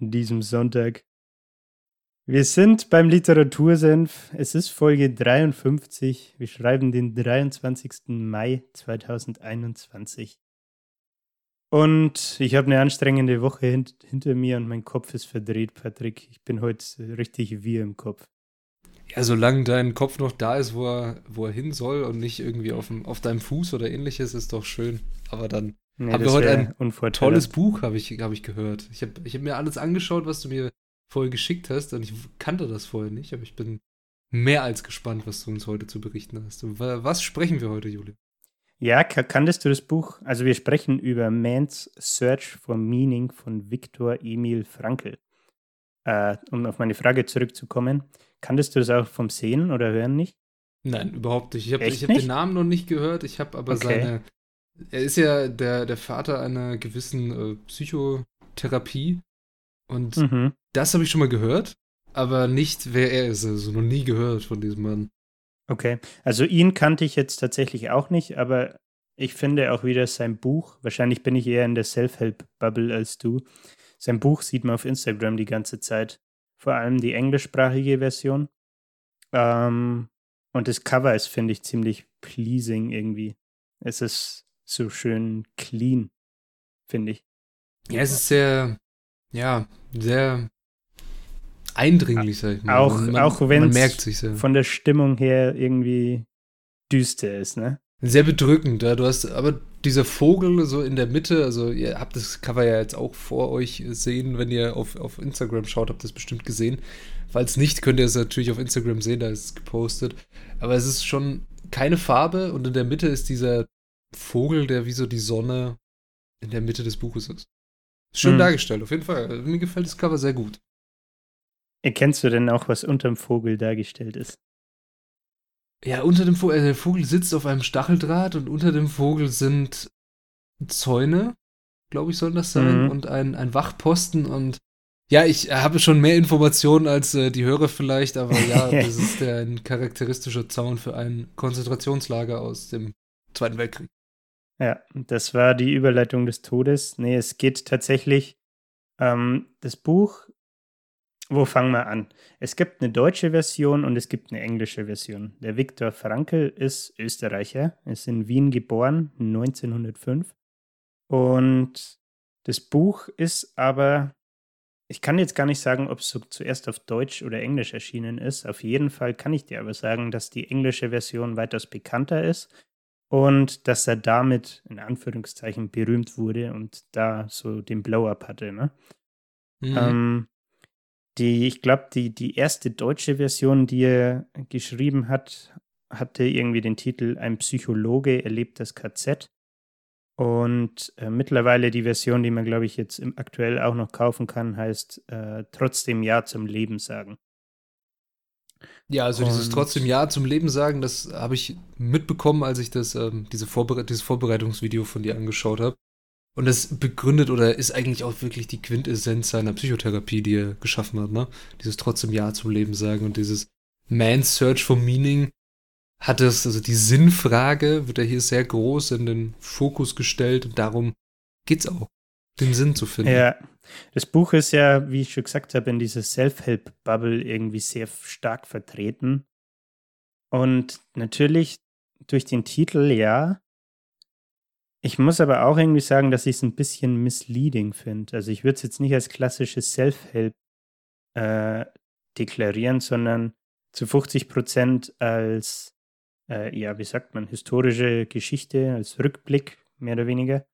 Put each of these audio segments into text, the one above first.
an diesem Sonntag. Wir sind beim Literatursenf. Es ist Folge 53. Wir schreiben den 23. Mai 2021. Und ich habe eine anstrengende Woche hint hinter mir und mein Kopf ist verdreht, Patrick. Ich bin heute richtig wir im Kopf. Ja, solange dein Kopf noch da ist, wo er, wo er hin soll und nicht irgendwie auf, dem, auf deinem Fuß oder ähnliches, ist doch schön. Aber dann Nee, haben wir heute ein tolles Buch, habe ich, hab ich gehört. Ich habe ich hab mir alles angeschaut, was du mir vorher geschickt hast und ich kannte das vorher nicht, aber ich bin mehr als gespannt, was du uns heute zu berichten hast. Was sprechen wir heute, Juli? Ja, kanntest du das Buch? Also wir sprechen über Man's Search for Meaning von Viktor Emil Frankl. Äh, um auf meine Frage zurückzukommen, kanntest du das auch vom Sehen oder Hören nicht? Nein, überhaupt nicht. Ich habe hab den Namen noch nicht gehört, ich habe aber okay. seine er ist ja der, der Vater einer gewissen äh, Psychotherapie. Und mhm. das habe ich schon mal gehört, aber nicht, wer er ist. Also noch nie gehört von diesem Mann. Okay, also ihn kannte ich jetzt tatsächlich auch nicht, aber ich finde auch wieder sein Buch, wahrscheinlich bin ich eher in der Self-Help-Bubble als du. Sein Buch sieht man auf Instagram die ganze Zeit. Vor allem die englischsprachige Version. Ähm, und das Cover ist, finde ich, ziemlich pleasing irgendwie. Es ist so schön clean, finde ich. Ja, es ist sehr, ja, sehr eindringlich, sag ich mal. Auch, man, auch wenn es von der Stimmung her irgendwie düster ist, ne? Sehr bedrückend, ja. Du hast aber dieser Vogel so in der Mitte, also ihr habt das Cover ja jetzt auch vor euch sehen, wenn ihr auf, auf Instagram schaut, habt ihr es bestimmt gesehen. Falls nicht, könnt ihr es natürlich auf Instagram sehen, da ist es gepostet. Aber es ist schon keine Farbe und in der Mitte ist dieser Vogel, der wie so die Sonne in der Mitte des Buches ist. Schön hm. dargestellt, auf jeden Fall. Mir gefällt das Cover sehr gut. Erkennst du denn auch, was unter dem Vogel dargestellt ist? Ja, unter dem Vogel, äh, der Vogel sitzt auf einem Stacheldraht und unter dem Vogel sind Zäune, glaube ich, sollen das sein, mhm. und ein, ein Wachposten und ja, ich habe schon mehr Informationen als äh, die Hörer vielleicht, aber ja, das ist der, ein charakteristischer Zaun für ein Konzentrationslager aus dem Zweiten Weltkrieg. Ja, das war die Überleitung des Todes. Nee, es geht tatsächlich, ähm, das Buch, wo fangen wir an? Es gibt eine deutsche Version und es gibt eine englische Version. Der Viktor Frankl ist Österreicher, ist in Wien geboren, 1905. Und das Buch ist aber, ich kann jetzt gar nicht sagen, ob es so zuerst auf Deutsch oder Englisch erschienen ist. Auf jeden Fall kann ich dir aber sagen, dass die englische Version weitaus bekannter ist und dass er damit in Anführungszeichen berühmt wurde und da so den Blow-up hatte. Ne? Mhm. Ähm, die, ich glaube, die, die erste deutsche Version, die er geschrieben hat, hatte irgendwie den Titel Ein Psychologe erlebt das KZ. Und äh, mittlerweile die Version, die man, glaube ich, jetzt im, aktuell auch noch kaufen kann, heißt äh, Trotzdem Ja zum Leben sagen. Ja, also und dieses trotzdem Ja zum Leben sagen, das habe ich mitbekommen, als ich das, ähm, diese Vorbere dieses Vorbereitungsvideo von dir angeschaut habe. Und das begründet oder ist eigentlich auch wirklich die Quintessenz seiner Psychotherapie, die er geschaffen hat, ne? Dieses trotzdem Ja zum Leben sagen und dieses Man's Search for Meaning hat es, also die Sinnfrage wird ja hier sehr groß in den Fokus gestellt und darum geht's auch den Sinn zu finden. Ja, das Buch ist ja, wie ich schon gesagt habe, in dieser Self-Help-Bubble irgendwie sehr stark vertreten. Und natürlich durch den Titel, ja. Ich muss aber auch irgendwie sagen, dass ich es ein bisschen misleading finde. Also ich würde es jetzt nicht als klassisches Self-Help äh, deklarieren, sondern zu 50 Prozent als, äh, ja, wie sagt man, historische Geschichte, als Rückblick, mehr oder weniger.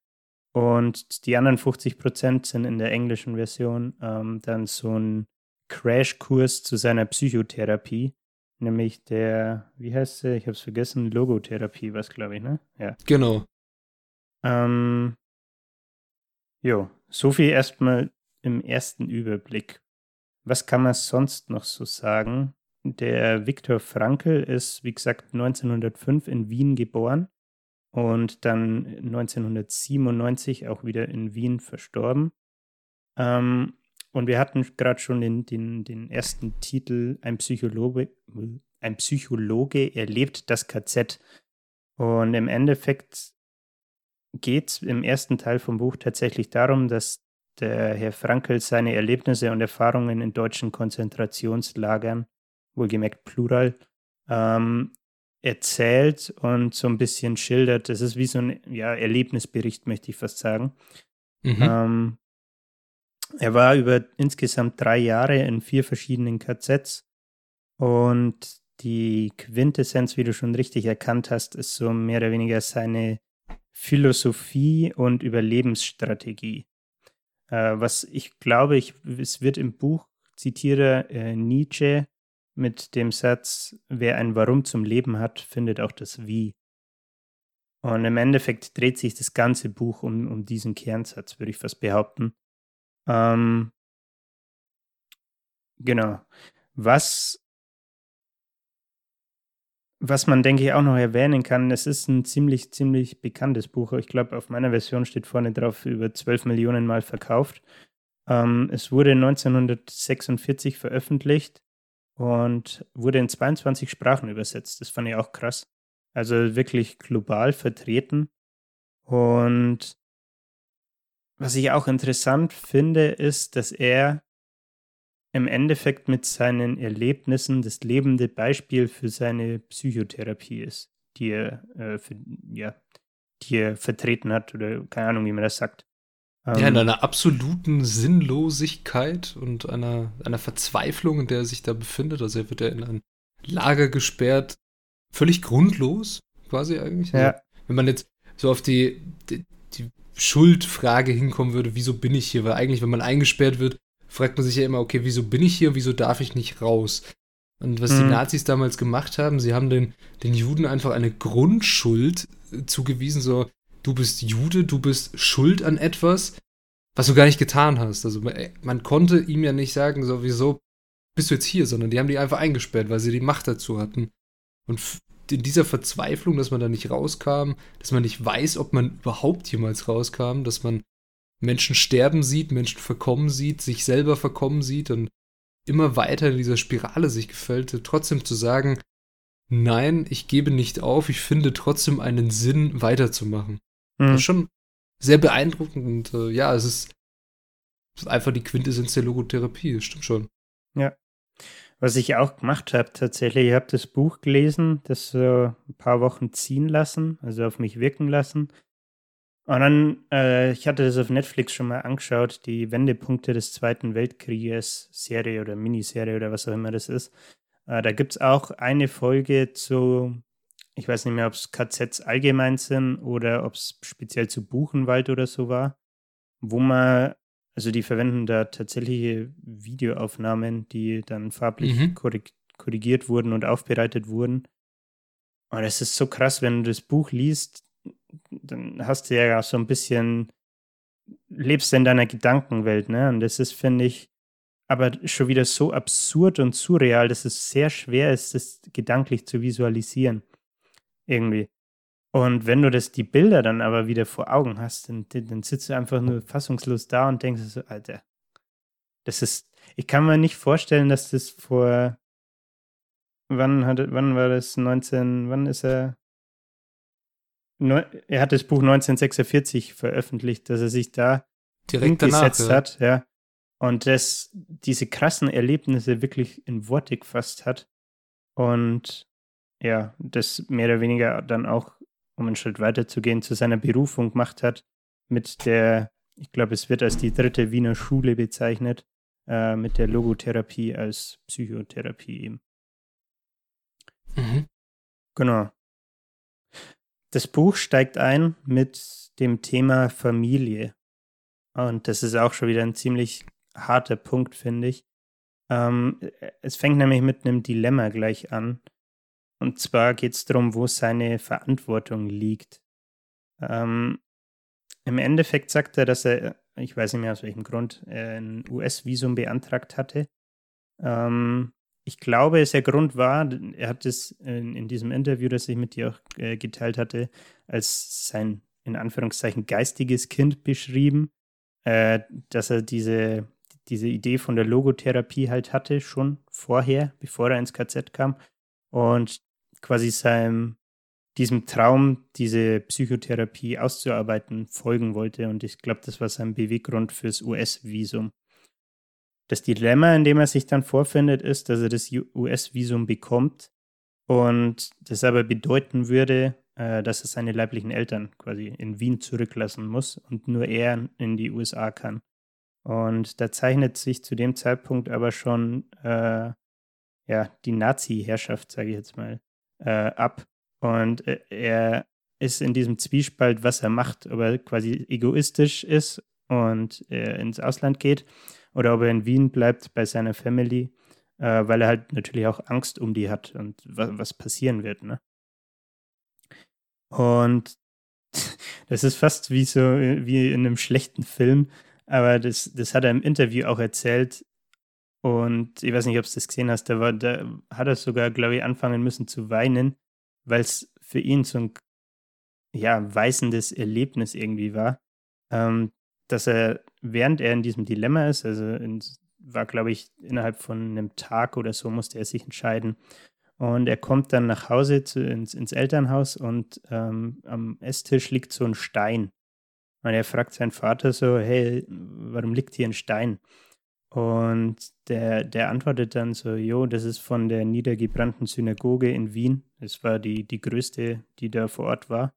Und die anderen 50 Prozent sind in der englischen Version ähm, dann so ein Crashkurs zu seiner Psychotherapie, nämlich der, wie heißt sie? Ich habe es vergessen, Logotherapie, was glaube ich, ne? Ja. Genau. Ähm, jo, so viel erstmal im ersten Überblick. Was kann man sonst noch so sagen? Der Viktor Frankl ist, wie gesagt, 1905 in Wien geboren und dann 1997 auch wieder in Wien verstorben. Ähm, und wir hatten gerade schon den, den, den ersten Titel, ein Psychologe, ein Psychologe erlebt das KZ. Und im Endeffekt geht es im ersten Teil vom Buch tatsächlich darum, dass der Herr Frankel seine Erlebnisse und Erfahrungen in deutschen Konzentrationslagern, wohlgemerkt Plural, ähm, erzählt und so ein bisschen schildert. Das ist wie so ein ja, Erlebnisbericht, möchte ich fast sagen. Mhm. Ähm, er war über insgesamt drei Jahre in vier verschiedenen KZs und die Quintessenz, wie du schon richtig erkannt hast, ist so mehr oder weniger seine Philosophie und Überlebensstrategie. Äh, was ich glaube, ich, es wird im Buch, zitiere äh, Nietzsche mit dem Satz, wer ein Warum zum Leben hat, findet auch das Wie. Und im Endeffekt dreht sich das ganze Buch um, um diesen Kernsatz, würde ich fast behaupten. Ähm, genau. Was was man, denke ich, auch noch erwähnen kann, es ist ein ziemlich, ziemlich bekanntes Buch. Ich glaube, auf meiner Version steht vorne drauf, über 12 Millionen Mal verkauft. Ähm, es wurde 1946 veröffentlicht und wurde in 22 Sprachen übersetzt. Das fand ich auch krass. Also wirklich global vertreten. Und was ich auch interessant finde, ist, dass er im Endeffekt mit seinen Erlebnissen das lebende Beispiel für seine Psychotherapie ist, die er, äh, für, ja, die er vertreten hat oder keine Ahnung, wie man das sagt. Ähm, ja, in einer absoluten Sinnlosigkeit und einer, einer Verzweiflung, in der er sich da befindet. Also er wird ja in ein Lager gesperrt, völlig grundlos, quasi eigentlich. Also, ja. wenn man jetzt so auf die, die, die Schuldfrage hinkommen würde, wieso bin ich hier? Weil eigentlich, wenn man eingesperrt wird, fragt man sich ja immer, okay, wieso bin ich hier, wieso darf ich nicht raus? Und was mhm. die Nazis damals gemacht haben, sie haben den, den Juden einfach eine Grundschuld zugewiesen, so, du bist Jude, du bist schuld an etwas, was du gar nicht getan hast. Also man, man konnte ihm ja nicht sagen, so, wieso bist du jetzt hier, sondern die haben die einfach eingesperrt, weil sie die Macht dazu hatten. Und in dieser Verzweiflung, dass man da nicht rauskam, dass man nicht weiß, ob man überhaupt jemals rauskam, dass man Menschen sterben sieht, Menschen verkommen sieht, sich selber verkommen sieht und immer weiter in dieser Spirale sich gefällt, trotzdem zu sagen, nein, ich gebe nicht auf, ich finde trotzdem einen Sinn, weiterzumachen. Mhm. Das ist schon sehr beeindruckend und äh, ja, es ist, es ist einfach die Quintessenz der Logotherapie, stimmt schon. Ja. Was ich auch gemacht habe, tatsächlich, ich habe das Buch gelesen, das so ein paar Wochen ziehen lassen, also auf mich wirken lassen. Und dann, äh, ich hatte das auf Netflix schon mal angeschaut, die Wendepunkte des Zweiten Weltkrieges, Serie oder Miniserie oder was auch immer das ist. Äh, da gibt es auch eine Folge zu, ich weiß nicht mehr, ob es KZs allgemein sind oder ob es speziell zu Buchenwald oder so war, wo man, also die verwenden da tatsächliche Videoaufnahmen, die dann farblich mhm. korrigiert wurden und aufbereitet wurden. Und es ist so krass, wenn du das Buch liest, dann hast du ja so ein bisschen, lebst in deiner Gedankenwelt, ne? Und das ist, finde ich, aber schon wieder so absurd und surreal, dass es sehr schwer ist, das gedanklich zu visualisieren. Irgendwie. Und wenn du das, die Bilder dann aber wieder vor Augen hast, dann, dann sitzt du einfach nur fassungslos da und denkst so, Alter, das ist, ich kann mir nicht vorstellen, dass das vor, wann hat, wann war das, 19, wann ist er, er hat das Buch 1946 veröffentlicht, dass er sich da direkt gesetzt ja. hat, ja. Und das, diese krassen Erlebnisse wirklich in Worte gefasst hat. Und ja, das mehr oder weniger dann auch, um einen Schritt weiter zu gehen, zu seiner Berufung gemacht hat, mit der, ich glaube, es wird als die dritte Wiener Schule bezeichnet, äh, mit der Logotherapie als Psychotherapie eben. Mhm. Genau. Das Buch steigt ein mit dem Thema Familie. Und das ist auch schon wieder ein ziemlich harter Punkt, finde ich. Ähm, es fängt nämlich mit einem Dilemma gleich an. Und zwar geht es darum, wo seine Verantwortung liegt. Ähm, Im Endeffekt sagt er, dass er, ich weiß nicht mehr aus welchem Grund, ein US-Visum beantragt hatte Ähm, ich glaube, es der Grund war, er hat es in, in, diesem Interview, das ich mit dir auch äh, geteilt hatte, als sein in Anführungszeichen geistiges Kind beschrieben, äh, dass er diese, diese Idee von der Logotherapie halt hatte, schon vorher, bevor er ins KZ kam. Und quasi seinem, diesem Traum, diese Psychotherapie auszuarbeiten, folgen wollte. Und ich glaube, das war sein Beweggrund fürs US-Visum. Das Dilemma, in dem er sich dann vorfindet, ist, dass er das US-Visum bekommt und das aber bedeuten würde, äh, dass er seine leiblichen Eltern quasi in Wien zurücklassen muss und nur er in die USA kann. Und da zeichnet sich zu dem Zeitpunkt aber schon äh, ja, die Nazi-Herrschaft, sage ich jetzt mal, äh, ab. Und äh, er ist in diesem Zwiespalt, was er macht, ob er quasi egoistisch ist und äh, ins Ausland geht oder ob er in Wien bleibt bei seiner Family, äh, weil er halt natürlich auch Angst um die hat und was, was passieren wird. Ne? Und das ist fast wie so wie in einem schlechten Film, aber das, das hat er im Interview auch erzählt. Und ich weiß nicht, ob du das gesehen hast, da, war, da hat er sogar, glaube ich, anfangen müssen zu weinen, weil es für ihn so ein ja, weißendes Erlebnis irgendwie war, ähm, dass er, während er in diesem Dilemma ist, also in, war, glaube ich, innerhalb von einem Tag oder so, musste er sich entscheiden, und er kommt dann nach Hause zu, ins, ins, Elternhaus und ähm, am Esstisch liegt so ein Stein. Und er fragt seinen Vater so, hey, warum liegt hier ein Stein? Und der, der antwortet dann so, jo, das ist von der niedergebrannten Synagoge in Wien. Das war die, die größte, die da vor Ort war.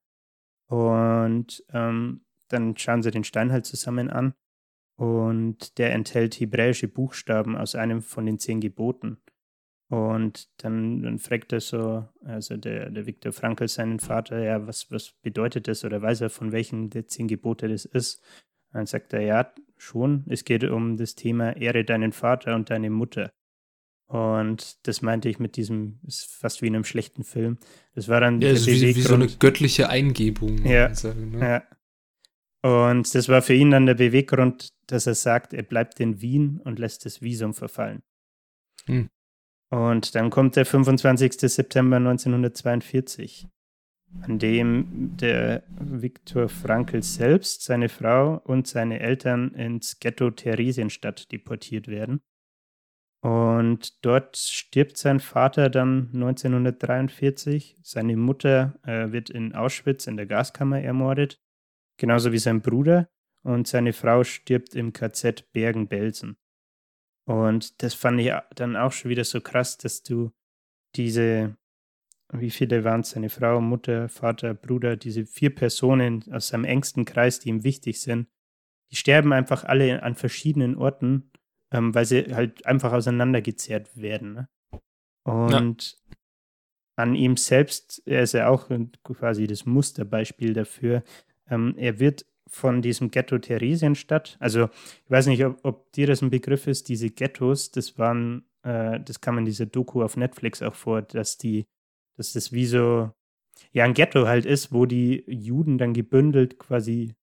Und ähm, dann schauen sie den Stein halt zusammen an. Und der enthält hebräische Buchstaben aus einem von den zehn Geboten. Und dann, dann fragt er so, also der, der Viktor Frankl seinen Vater, ja, was, was bedeutet das oder weiß er, von welchen der zehn Gebote das ist? Dann sagt er, ja, schon, es geht um das Thema Ehre deinen Vater und deine Mutter. Und das meinte ich mit diesem, ist fast wie in einem schlechten Film. Das war dann ja, also wie, wie, so eine göttliche Eingebung. Ja, sagen, ne? ja. Und das war für ihn dann der Beweggrund, dass er sagt, er bleibt in Wien und lässt das Visum verfallen. Hm. Und dann kommt der 25. September 1942, an dem der Viktor Frankl selbst, seine Frau und seine Eltern ins Ghetto Theresienstadt deportiert werden. Und dort stirbt sein Vater dann 1943. Seine Mutter äh, wird in Auschwitz in der Gaskammer ermordet, genauso wie sein Bruder. Und seine Frau stirbt im KZ Bergen-Belsen. Und das fand ich dann auch schon wieder so krass, dass du diese, wie viele waren es, seine Frau, Mutter, Vater, Bruder, diese vier Personen aus seinem engsten Kreis, die ihm wichtig sind, die sterben einfach alle an verschiedenen Orten, ähm, weil sie halt einfach auseinandergezerrt werden. Ne? Und ja. an ihm selbst, er ist ja auch quasi das Musterbeispiel dafür. Ähm, er wird von diesem Ghetto Theresienstadt. Also ich weiß nicht, ob, ob, dir das ein Begriff ist, diese Ghettos, das waren, äh, das kam in dieser Doku auf Netflix auch vor, dass die, dass das wie so, ja, ein Ghetto halt ist, wo die Juden dann gebündelt quasi,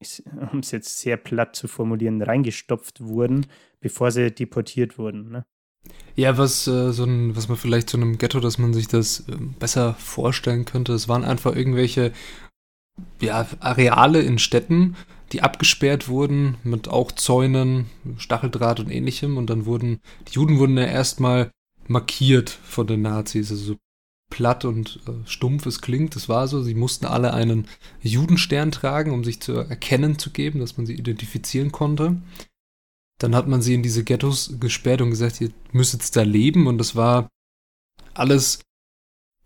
um es jetzt sehr platt zu formulieren, reingestopft wurden, bevor sie deportiert wurden. Ne? Ja, was, äh, so ein, was man vielleicht zu einem Ghetto, dass man sich das äh, besser vorstellen könnte, es waren einfach irgendwelche ja, Areale in Städten, die abgesperrt wurden mit auch Zäunen, Stacheldraht und ähnlichem. Und dann wurden, die Juden wurden ja erstmal markiert von den Nazis. Also so platt und äh, stumpf es klingt, das war so. Sie mussten alle einen Judenstern tragen, um sich zu erkennen zu geben, dass man sie identifizieren konnte. Dann hat man sie in diese Ghettos gesperrt und gesagt, ihr müsst jetzt da leben. Und das war alles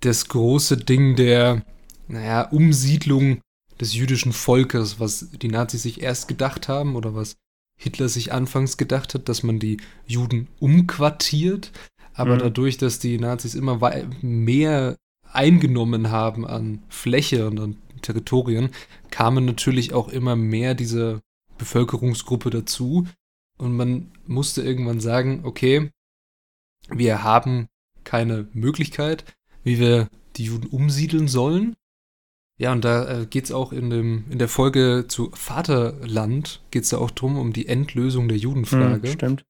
das große Ding der naja, Umsiedlung des jüdischen Volkes, was die Nazis sich erst gedacht haben oder was Hitler sich anfangs gedacht hat, dass man die Juden umquartiert. Aber mhm. dadurch, dass die Nazis immer mehr eingenommen haben an Fläche und an Territorien, kamen natürlich auch immer mehr diese Bevölkerungsgruppe dazu. Und man musste irgendwann sagen, okay, wir haben keine Möglichkeit, wie wir die Juden umsiedeln sollen. Ja, und da äh, geht es auch in, dem, in der Folge zu Vaterland, geht es da auch drum, um die Endlösung der Judenfrage. Mhm, stimmt.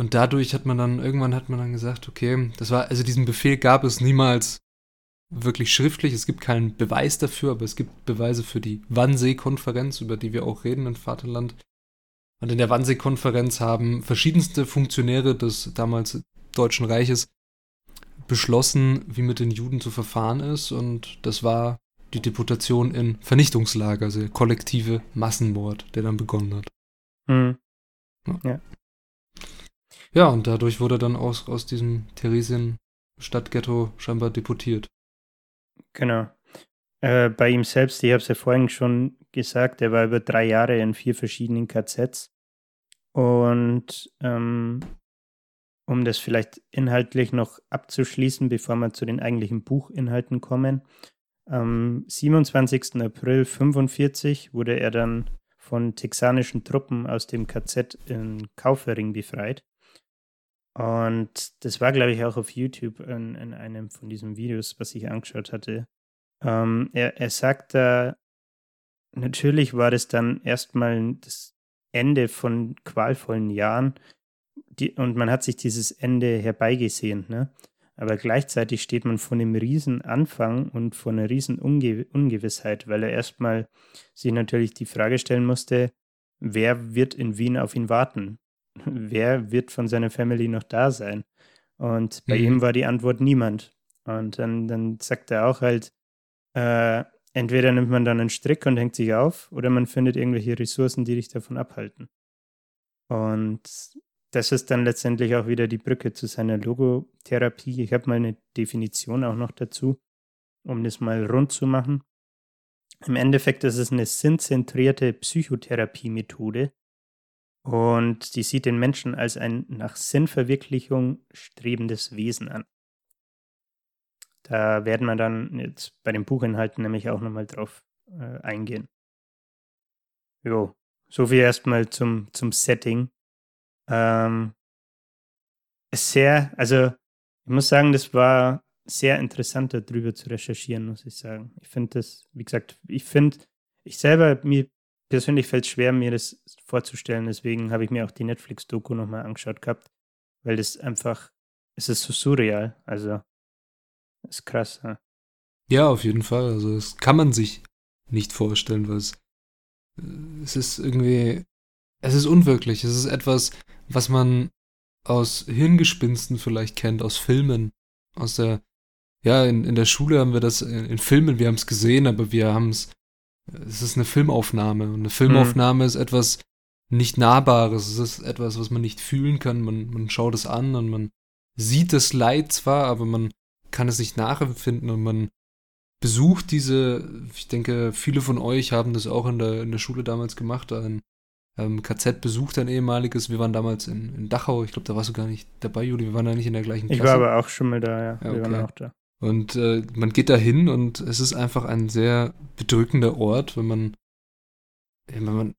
Und dadurch hat man dann, irgendwann hat man dann gesagt, okay, das war, also diesen Befehl gab es niemals wirklich schriftlich. Es gibt keinen Beweis dafür, aber es gibt Beweise für die Wannsee-Konferenz, über die wir auch reden in Vaterland. Und in der Wannsee-Konferenz haben verschiedenste Funktionäre des damals Deutschen Reiches beschlossen, wie mit den Juden zu verfahren ist. Und das war die Deputation in Vernichtungslager, also der kollektive Massenmord, der dann begonnen hat. Mhm. Ja. ja. Und dadurch wurde dann aus, aus diesem Theresien-Stadtghetto scheinbar deportiert. Genau. Äh, bei ihm selbst, ich habe es ja vorhin schon gesagt, er war über drei Jahre in vier verschiedenen KZs. Und ähm, um das vielleicht inhaltlich noch abzuschließen, bevor wir zu den eigentlichen Buchinhalten kommen. Am 27. April 1945 wurde er dann von texanischen Truppen aus dem KZ in Kaufering befreit. Und das war, glaube ich, auch auf YouTube in, in einem von diesen Videos, was ich angeschaut hatte. Ähm, er, er sagt da, natürlich war das dann erstmal das Ende von qualvollen Jahren die, und man hat sich dieses Ende herbeigesehen. Ne? Aber gleichzeitig steht man vor einem riesen Anfang und vor einer riesen Unge Ungewissheit, weil er erstmal sich natürlich die Frage stellen musste, wer wird in Wien auf ihn warten? Wer wird von seiner Family noch da sein? Und bei mhm. ihm war die Antwort niemand. Und dann, dann sagt er auch halt, äh, entweder nimmt man dann einen Strick und hängt sich auf, oder man findet irgendwelche Ressourcen, die dich davon abhalten. Und das ist dann letztendlich auch wieder die Brücke zu seiner Logotherapie. Ich habe mal eine Definition auch noch dazu, um das mal rund zu machen. Im Endeffekt ist es eine sinnzentrierte Psychotherapie-Methode, und die sieht den Menschen als ein nach Sinnverwirklichung strebendes Wesen an. Da werden wir dann jetzt bei den Buchinhalten nämlich auch nochmal drauf äh, eingehen. Jo, so viel erstmal zum, zum Setting. Ähm, sehr, also ich muss sagen, das war sehr interessant, darüber zu recherchieren, muss ich sagen. Ich finde das, wie gesagt, ich finde, ich selber, mir persönlich fällt es schwer, mir das vorzustellen. Deswegen habe ich mir auch die Netflix-Doku nochmal angeschaut gehabt, weil das einfach, es ist so surreal. Also, ist krass. Ja. ja, auf jeden Fall. Also, das kann man sich nicht vorstellen, weil es, äh, es ist irgendwie, es ist unwirklich. Es ist etwas, was man aus Hirngespinsten vielleicht kennt, aus Filmen, aus der, ja, in, in der Schule haben wir das, in, in Filmen, wir haben es gesehen, aber wir haben es es ist eine Filmaufnahme. Und eine Filmaufnahme mhm. ist etwas nicht Nahbares. Es ist etwas, was man nicht fühlen kann. Man, man schaut es an und man sieht das Leid zwar, aber man kann es nicht nachempfinden und man besucht diese, ich denke, viele von euch haben das auch in der, in der Schule damals gemacht, ein ähm, KZ besucht, ein ehemaliges. Wir waren damals in, in Dachau, ich glaube, da warst du gar nicht dabei, Juli, wir waren da nicht in der gleichen Klasse. Ich war aber auch schon mal da, ja. ja wir waren auch da. Und äh, man geht da hin und es ist einfach ein sehr bedrückender Ort, wenn man, wenn man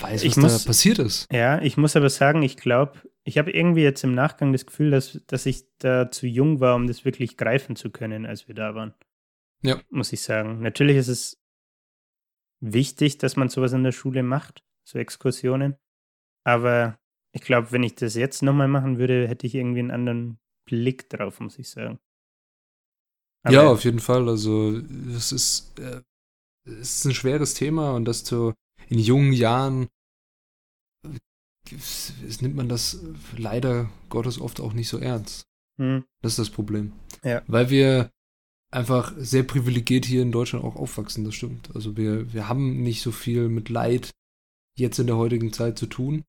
weiß, was ich muss, da passiert ist. Ja, ich muss aber sagen, ich glaube, ich habe irgendwie jetzt im Nachgang das Gefühl, dass, dass ich da zu jung war, um das wirklich greifen zu können, als wir da waren. Ja. Muss ich sagen. Natürlich ist es wichtig, dass man sowas in der Schule macht, so Exkursionen. Aber ich glaube, wenn ich das jetzt nochmal machen würde, hätte ich irgendwie einen anderen Blick drauf, muss ich sagen. Aber ja, auf jeden Fall. Also, es ist, äh, es ist ein schweres Thema und das zu, in jungen Jahren es, es nimmt man das leider Gottes oft auch nicht so ernst. Hm. Das ist das Problem. Ja. Weil wir einfach sehr privilegiert hier in Deutschland auch aufwachsen, das stimmt. Also wir, wir haben nicht so viel mit Leid jetzt in der heutigen Zeit zu tun.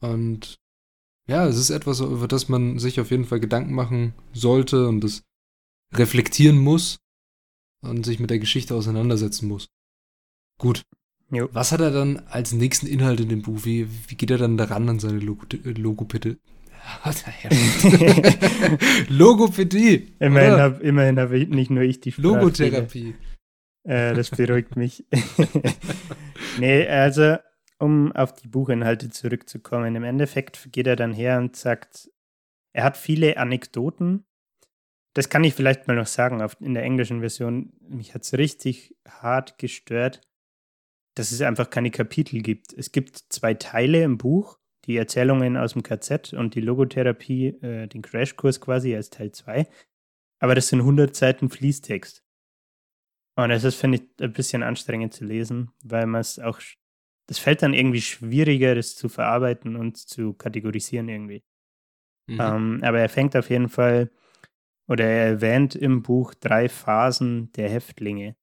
Und ja, es ist etwas, über das man sich auf jeden Fall Gedanken machen sollte und das reflektieren muss und sich mit der Geschichte auseinandersetzen muss. Gut. Jo. Was hat er dann als nächsten Inhalt in dem Buch? Wie, wie geht er dann daran an seine Log Logopädie? Logopädie. Immerhin habe immerhin hab nicht nur ich die Sprache. Logotherapie. Äh, das beruhigt mich. nee, also, um auf die Buchinhalte zurückzukommen. Im Endeffekt geht er dann her und sagt, er hat viele Anekdoten das kann ich vielleicht mal noch sagen, auf, in der englischen Version, mich hat es richtig hart gestört, dass es einfach keine Kapitel gibt. Es gibt zwei Teile im Buch, die Erzählungen aus dem KZ und die Logotherapie, äh, den Crashkurs quasi als Teil 2. Aber das sind 100 Seiten Fließtext. Und das ist, finde ich, ein bisschen anstrengend zu lesen, weil man es auch, das fällt dann irgendwie schwieriger, das zu verarbeiten und zu kategorisieren irgendwie. Mhm. Ähm, aber er fängt auf jeden Fall, oder er erwähnt im Buch drei Phasen der Häftlinge.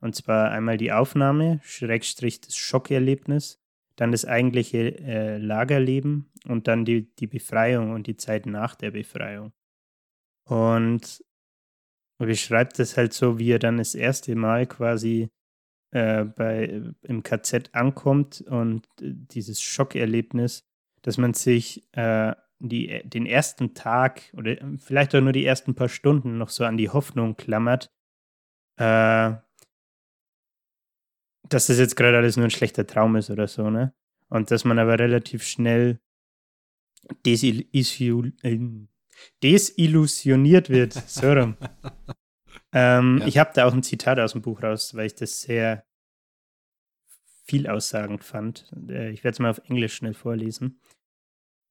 Und zwar einmal die Aufnahme, Schrägstrich das Schockerlebnis, dann das eigentliche äh, Lagerleben und dann die, die Befreiung und die Zeit nach der Befreiung. Und beschreibt es halt so, wie er dann das erste Mal quasi äh, bei, im KZ ankommt und äh, dieses Schockerlebnis, dass man sich äh, die, den ersten Tag oder vielleicht auch nur die ersten paar Stunden noch so an die Hoffnung klammert, äh, dass das jetzt gerade alles nur ein schlechter Traum ist oder so, ne? Und dass man aber relativ schnell desillusioniert wird. So rum. ähm, ja. Ich habe da auch ein Zitat aus dem Buch raus, weil ich das sehr viel aussagend fand. Äh, ich werde es mal auf Englisch schnell vorlesen.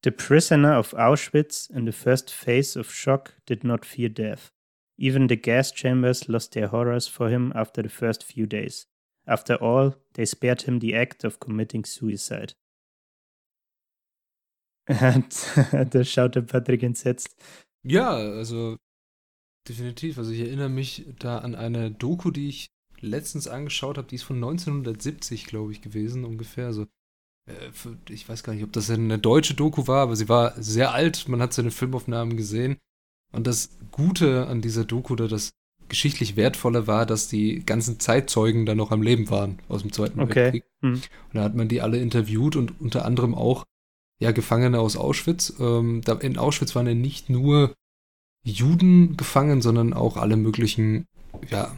The prisoner of Auschwitz in the first phase of shock did not fear death. Even the gas chambers lost their horrors for him after the first few days. After all, they spared him the act of committing suicide. da schaut der Patrick entsetzt. Ja, also definitiv. Also ich erinnere mich da an eine Doku, die ich letztens angeschaut habe, die ist von 1970, glaube ich, gewesen, ungefähr. Also ich weiß gar nicht, ob das eine deutsche Doku war, aber sie war sehr alt. Man hat seine Filmaufnahmen gesehen. Und das Gute an dieser Doku, oder das geschichtlich wertvoller war, dass die ganzen Zeitzeugen da noch am Leben waren aus dem Zweiten okay. Weltkrieg. Mhm. Und da hat man die alle interviewt und unter anderem auch ja, Gefangene aus Auschwitz. Ähm, da, in Auschwitz waren ja nicht nur Juden gefangen, sondern auch alle möglichen ja,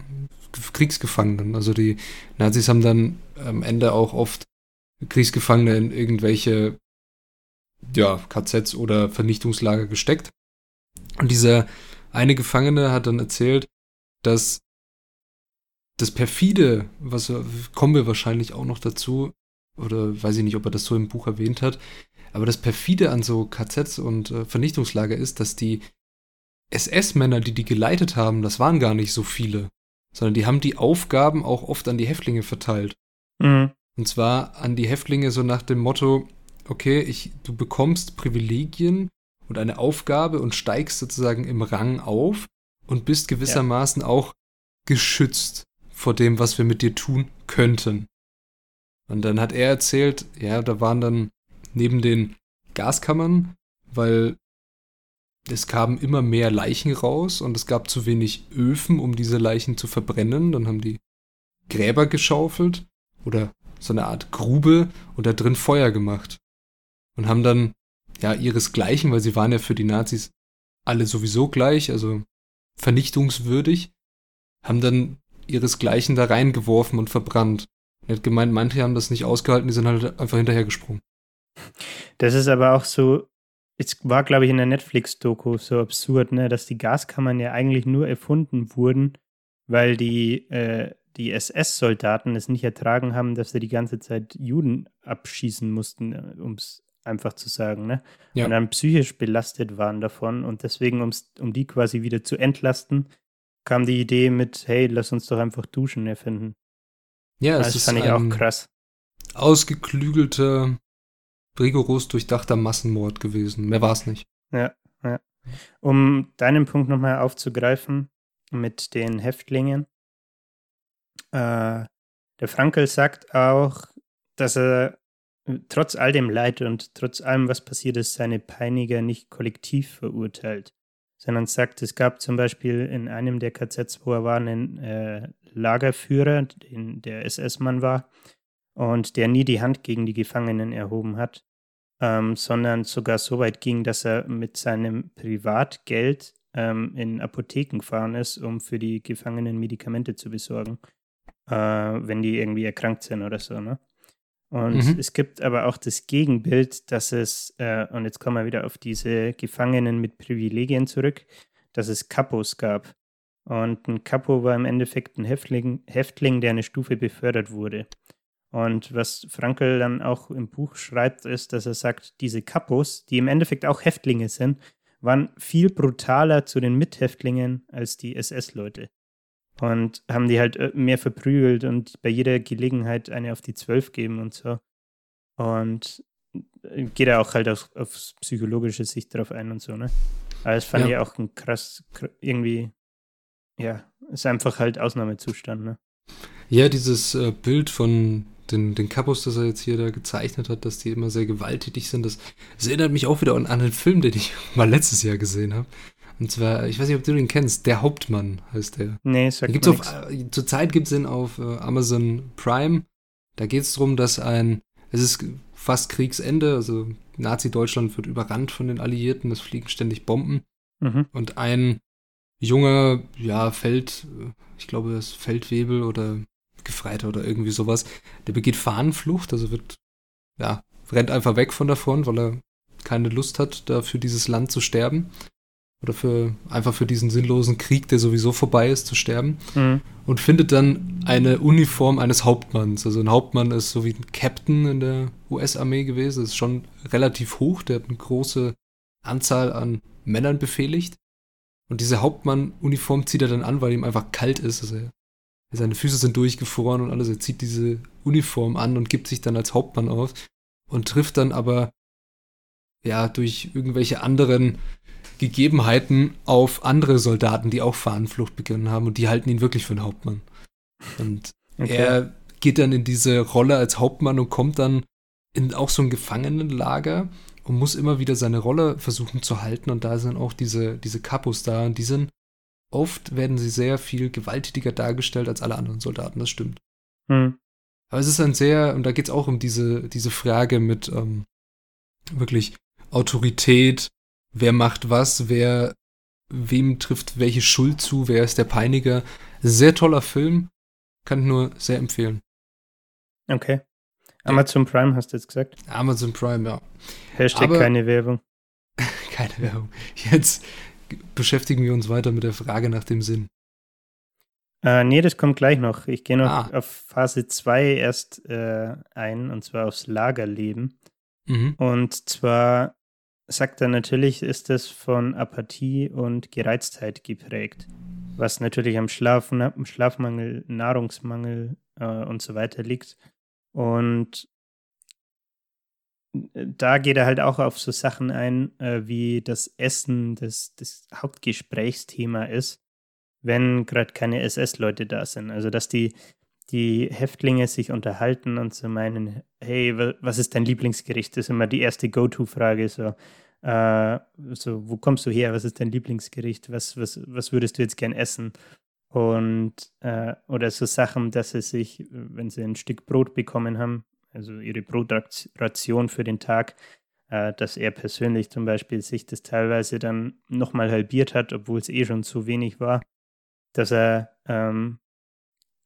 Kriegsgefangenen. Also die Nazis haben dann am Ende auch oft Kriegsgefangene in irgendwelche ja, KZs oder Vernichtungslager gesteckt. Und dieser eine Gefangene hat dann erzählt, dass das perfide, was kommen wir wahrscheinlich auch noch dazu, oder weiß ich nicht, ob er das so im Buch erwähnt hat, aber das perfide an so KZs und äh, Vernichtungslager ist, dass die SS-Männer, die die geleitet haben, das waren gar nicht so viele, sondern die haben die Aufgaben auch oft an die Häftlinge verteilt. Mhm. Und zwar an die Häftlinge so nach dem Motto, okay, ich, du bekommst Privilegien und eine Aufgabe und steigst sozusagen im Rang auf und bist gewissermaßen ja. auch geschützt vor dem, was wir mit dir tun könnten. Und dann hat er erzählt, ja, da waren dann neben den Gaskammern, weil es kamen immer mehr Leichen raus und es gab zu wenig Öfen, um diese Leichen zu verbrennen. Dann haben die Gräber geschaufelt oder so eine Art Grube und da drin Feuer gemacht. Und haben dann ja ihresgleichen, weil sie waren ja für die Nazis alle sowieso gleich, also vernichtungswürdig, haben dann ihresgleichen da reingeworfen und verbrannt. Er hat gemeint, manche haben das nicht ausgehalten, die sind halt einfach hinterhergesprungen. Das ist aber auch so, es war, glaube ich, in der Netflix-Doku so absurd, ne, dass die Gaskammern ja eigentlich nur erfunden wurden, weil die, äh, die SS-Soldaten es nicht ertragen haben, dass sie die ganze Zeit Juden abschießen mussten, äh, um es einfach zu sagen, ne? Ja. Und dann psychisch belastet waren davon und deswegen, um's, um die quasi wieder zu entlasten, kam die Idee mit, hey, lass uns doch einfach duschen erfinden. Ja, das, das fand ich auch krass. Ausgeklügelter, rigoros durchdachter Massenmord gewesen. Mehr war es nicht. Ja, ja. Um deinen Punkt nochmal aufzugreifen mit den Häftlingen. Äh, der Frankel sagt auch, dass er trotz all dem Leid und trotz allem, was passiert ist, seine Peiniger nicht kollektiv verurteilt, sondern sagt, es gab zum Beispiel in einem der KZs, wo er war, einen äh, Lagerführer, den der SS-Mann war, und der nie die Hand gegen die Gefangenen erhoben hat, ähm, sondern sogar so weit ging, dass er mit seinem Privatgeld ähm, in Apotheken gefahren ist, um für die Gefangenen Medikamente zu besorgen, äh, wenn die irgendwie erkrankt sind oder so. Ne? Und mhm. es gibt aber auch das Gegenbild, dass es, äh, und jetzt kommen wir wieder auf diese Gefangenen mit Privilegien zurück, dass es Kapos gab. Und ein Kapo war im Endeffekt ein Häftling, Häftling, der eine Stufe befördert wurde. Und was Frankel dann auch im Buch schreibt, ist, dass er sagt, diese Kapos, die im Endeffekt auch Häftlinge sind, waren viel brutaler zu den Mithäftlingen als die SS-Leute. Und haben die halt äh, mehr verprügelt und bei jeder Gelegenheit eine auf die Zwölf geben und so. Und äh, geht er auch halt auf, auf psychologische Sicht drauf ein und so, ne? Aber das fand ja. ich auch ein krass, irgendwie, ja, ist einfach halt Ausnahmezustand, ne? Ja, dieses äh, Bild von den, den Kapos, das er jetzt hier da gezeichnet hat, dass die immer sehr gewalttätig sind, das, das erinnert mich auch wieder an, an einen Film, den ich mal letztes Jahr gesehen habe. Und zwar, ich weiß nicht, ob du den kennst, Der Hauptmann heißt der. Nee, sagt gibt's auf, äh, Zurzeit gibt es ihn auf äh, Amazon Prime. Da geht es darum, dass ein, es ist fast Kriegsende, also Nazi-Deutschland wird überrannt von den Alliierten, es fliegen ständig Bomben. Mhm. Und ein junger, ja, Feld, ich glaube, es ist Feldwebel oder Gefreiter oder irgendwie sowas, der begeht Fahnenflucht, also wird, ja, rennt einfach weg von der Front, weil er keine Lust hat, da für dieses Land zu sterben oder für einfach für diesen sinnlosen Krieg, der sowieso vorbei ist, zu sterben. Mhm. Und findet dann eine Uniform eines Hauptmanns. Also ein Hauptmann ist so wie ein Captain in der US-Armee gewesen, ist schon relativ hoch, der hat eine große Anzahl an Männern befehligt. Und diese Hauptmann-Uniform zieht er dann an, weil ihm einfach kalt ist. Also seine Füße sind durchgefroren und alles. Er zieht diese Uniform an und gibt sich dann als Hauptmann auf und trifft dann aber ja durch irgendwelche anderen Gegebenheiten auf andere Soldaten, die auch Fahnenflucht begonnen haben und die halten ihn wirklich für einen Hauptmann. Und okay. er geht dann in diese Rolle als Hauptmann und kommt dann in auch so ein Gefangenenlager und muss immer wieder seine Rolle versuchen zu halten und da sind auch diese, diese Kapos da und die sind oft werden sie sehr viel gewalttätiger dargestellt als alle anderen Soldaten, das stimmt. Hm. Aber es ist ein sehr, und da geht es auch um diese, diese Frage mit ähm, wirklich Autorität wer macht was, wer wem trifft welche Schuld zu, wer ist der Peiniger. Sehr toller Film, kann ich nur sehr empfehlen. Okay. Amazon Prime hast du jetzt gesagt? Amazon Prime, ja. Hashtag Aber, keine Werbung. keine Werbung. Jetzt beschäftigen wir uns weiter mit der Frage nach dem Sinn. Äh, nee, das kommt gleich noch. Ich gehe noch ah. auf Phase 2 erst äh, ein, und zwar aufs Lagerleben. Mhm. Und zwar sagt er natürlich, ist es von Apathie und Gereiztheit geprägt, was natürlich am Schlafen, am Schlafmangel, Nahrungsmangel äh, und so weiter liegt. Und äh, da geht er halt auch auf so Sachen ein, äh, wie das Essen das, das Hauptgesprächsthema ist, wenn gerade keine SS-Leute da sind. Also, dass die, die Häftlinge sich unterhalten und so meinen, hey, was ist dein Lieblingsgericht? Das ist immer die erste Go-To-Frage. So, äh, so, wo kommst du her? Was ist dein Lieblingsgericht? Was, was, was würdest du jetzt gern essen? Und, äh, oder so Sachen, dass sie sich, wenn sie ein Stück Brot bekommen haben, also ihre Brotration für den Tag, äh, dass er persönlich zum Beispiel sich das teilweise dann nochmal halbiert hat, obwohl es eh schon zu wenig war, dass er ähm,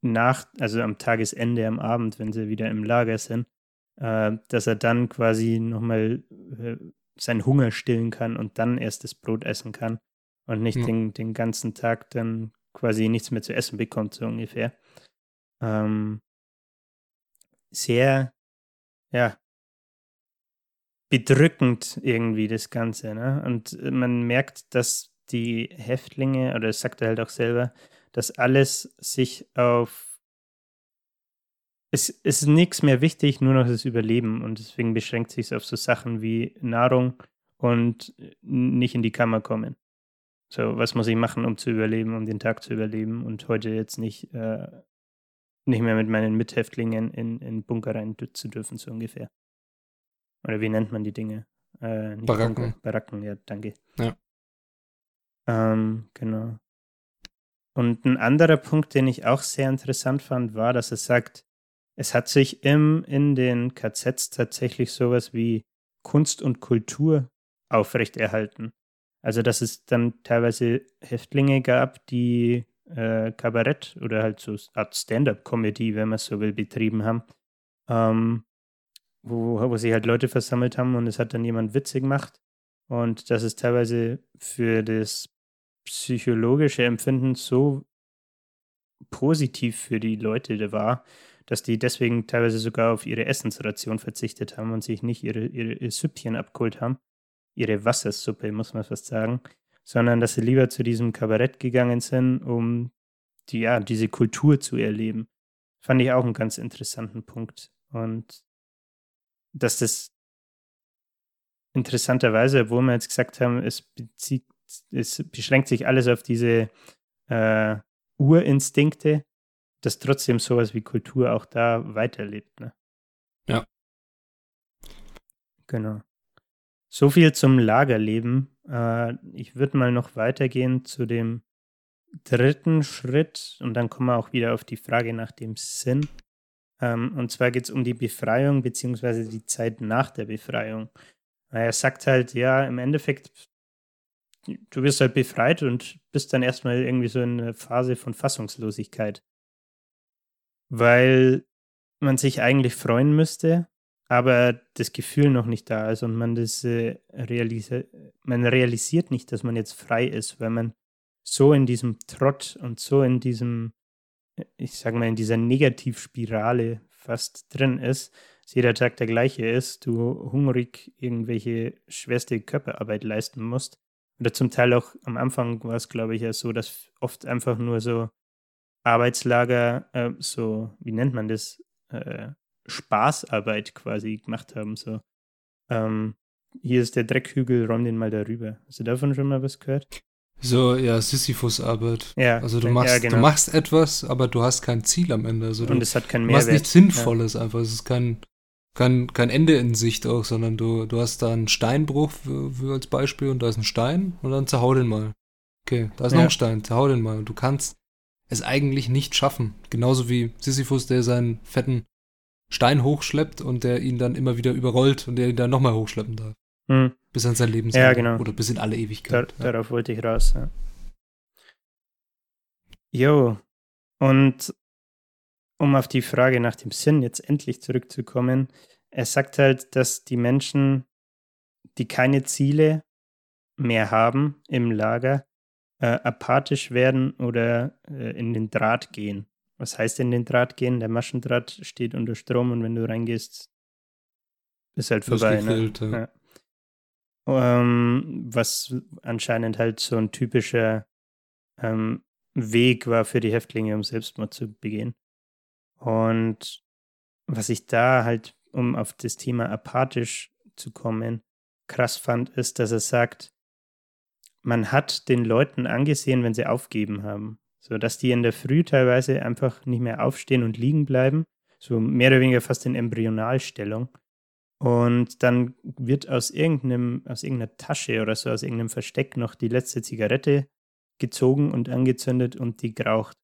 nach, also am Tagesende, am Abend, wenn sie wieder im Lager sind, äh, dass er dann quasi nochmal äh, seinen Hunger stillen kann und dann erst das Brot essen kann und nicht ja. den, den ganzen Tag dann quasi nichts mehr zu essen bekommt, so ungefähr. Ähm, sehr, ja, bedrückend irgendwie das Ganze. Ne? Und man merkt, dass die Häftlinge, oder das sagt er halt auch selber, dass alles sich auf es ist nichts mehr wichtig, nur noch das Überleben. Und deswegen beschränkt sich es auf so Sachen wie Nahrung und nicht in die Kammer kommen. So, was muss ich machen, um zu überleben, um den Tag zu überleben und heute jetzt nicht, äh, nicht mehr mit meinen Mithäftlingen in, in Bunker rein zu dürfen, so ungefähr. Oder wie nennt man die Dinge? Äh, Baracken. Bunker, Baracken, ja, danke. Ja. Ähm, genau. Und ein anderer Punkt, den ich auch sehr interessant fand, war, dass er sagt, es hat sich im, in den KZs tatsächlich sowas wie Kunst und Kultur aufrechterhalten. Also, dass es dann teilweise Häftlinge gab, die äh, Kabarett oder halt so Art Stand-up-Comedy, wenn man so will, betrieben haben, ähm, wo, wo sich halt Leute versammelt haben und es hat dann jemand Witze gemacht. Und dass es teilweise für das psychologische Empfinden so positiv für die Leute war, dass die deswegen teilweise sogar auf ihre Essensration verzichtet haben und sich nicht ihre, ihre, ihre Süppchen abgeholt haben. Ihre Wassersuppe, muss man fast sagen. Sondern dass sie lieber zu diesem Kabarett gegangen sind, um die, ja, diese Kultur zu erleben. Fand ich auch einen ganz interessanten Punkt. Und dass das interessanterweise, obwohl wir jetzt gesagt haben, es, bezieht, es beschränkt sich alles auf diese äh, Urinstinkte, dass trotzdem sowas wie Kultur auch da weiterlebt. Ne? Ja. Genau. So viel zum Lagerleben. Äh, ich würde mal noch weitergehen zu dem dritten Schritt und dann kommen wir auch wieder auf die Frage nach dem Sinn. Ähm, und zwar geht es um die Befreiung beziehungsweise die Zeit nach der Befreiung. Er sagt halt, ja, im Endeffekt, du wirst halt befreit und bist dann erstmal irgendwie so in einer Phase von Fassungslosigkeit. Weil man sich eigentlich freuen müsste, aber das Gefühl noch nicht da ist und man das äh, realisi man realisiert nicht, dass man jetzt frei ist, weil man so in diesem Trott und so in diesem, ich sag mal, in dieser Negativspirale fast drin ist, dass jeder Tag der gleiche ist, du hungrig irgendwelche schwerste Körperarbeit leisten musst. Oder zum Teil auch am Anfang war es, glaube ich, ja so, dass oft einfach nur so Arbeitslager, äh, so, wie nennt man das, äh, Spaßarbeit quasi gemacht haben. So, ähm, hier ist der Dreckhügel, räum den mal darüber. Hast du davon schon mal was gehört? So, ja, Sisyphus-Arbeit. Ja, also du machst, ja, genau. du machst etwas, aber du hast kein Ziel am Ende. Also Und es hat keinen Mehrwert. Du machst nichts Sinnvolles ja. einfach. Es ist kein, kein, kein Ende in Sicht auch, sondern du, du hast da einen Steinbruch für, für als Beispiel und da ist ein Stein und dann zerhau den mal. Okay, da ist ja. noch ein Stein, zerhau den mal. Und du kannst es eigentlich nicht schaffen. Genauso wie Sisyphus, der seinen fetten Stein hochschleppt und der ihn dann immer wieder überrollt und der ihn dann nochmal hochschleppen darf. Hm. Bis an sein Lebensende. Ja, genau. Oder bis in alle Ewigkeit. Da, ja. Darauf wollte ich raus, ja. Jo. Und um auf die Frage nach dem Sinn jetzt endlich zurückzukommen, er sagt halt, dass die Menschen, die keine Ziele mehr haben im Lager, äh, apathisch werden oder äh, in den Draht gehen. Was heißt in den Draht gehen? Der Maschendraht steht unter Strom und wenn du reingehst, ist halt vorbei. Ne? Ja. Ähm, was anscheinend halt so ein typischer ähm, Weg war für die Häftlinge, um Selbstmord zu begehen. Und was ich da halt, um auf das Thema apathisch zu kommen, krass fand, ist, dass er sagt, man hat den Leuten angesehen, wenn sie aufgeben haben. So dass die in der Früh teilweise einfach nicht mehr aufstehen und liegen bleiben. So mehr oder weniger fast in Embryonalstellung. Und dann wird aus irgendeinem, aus irgendeiner Tasche oder so, aus irgendeinem Versteck noch die letzte Zigarette gezogen und angezündet und die geraucht.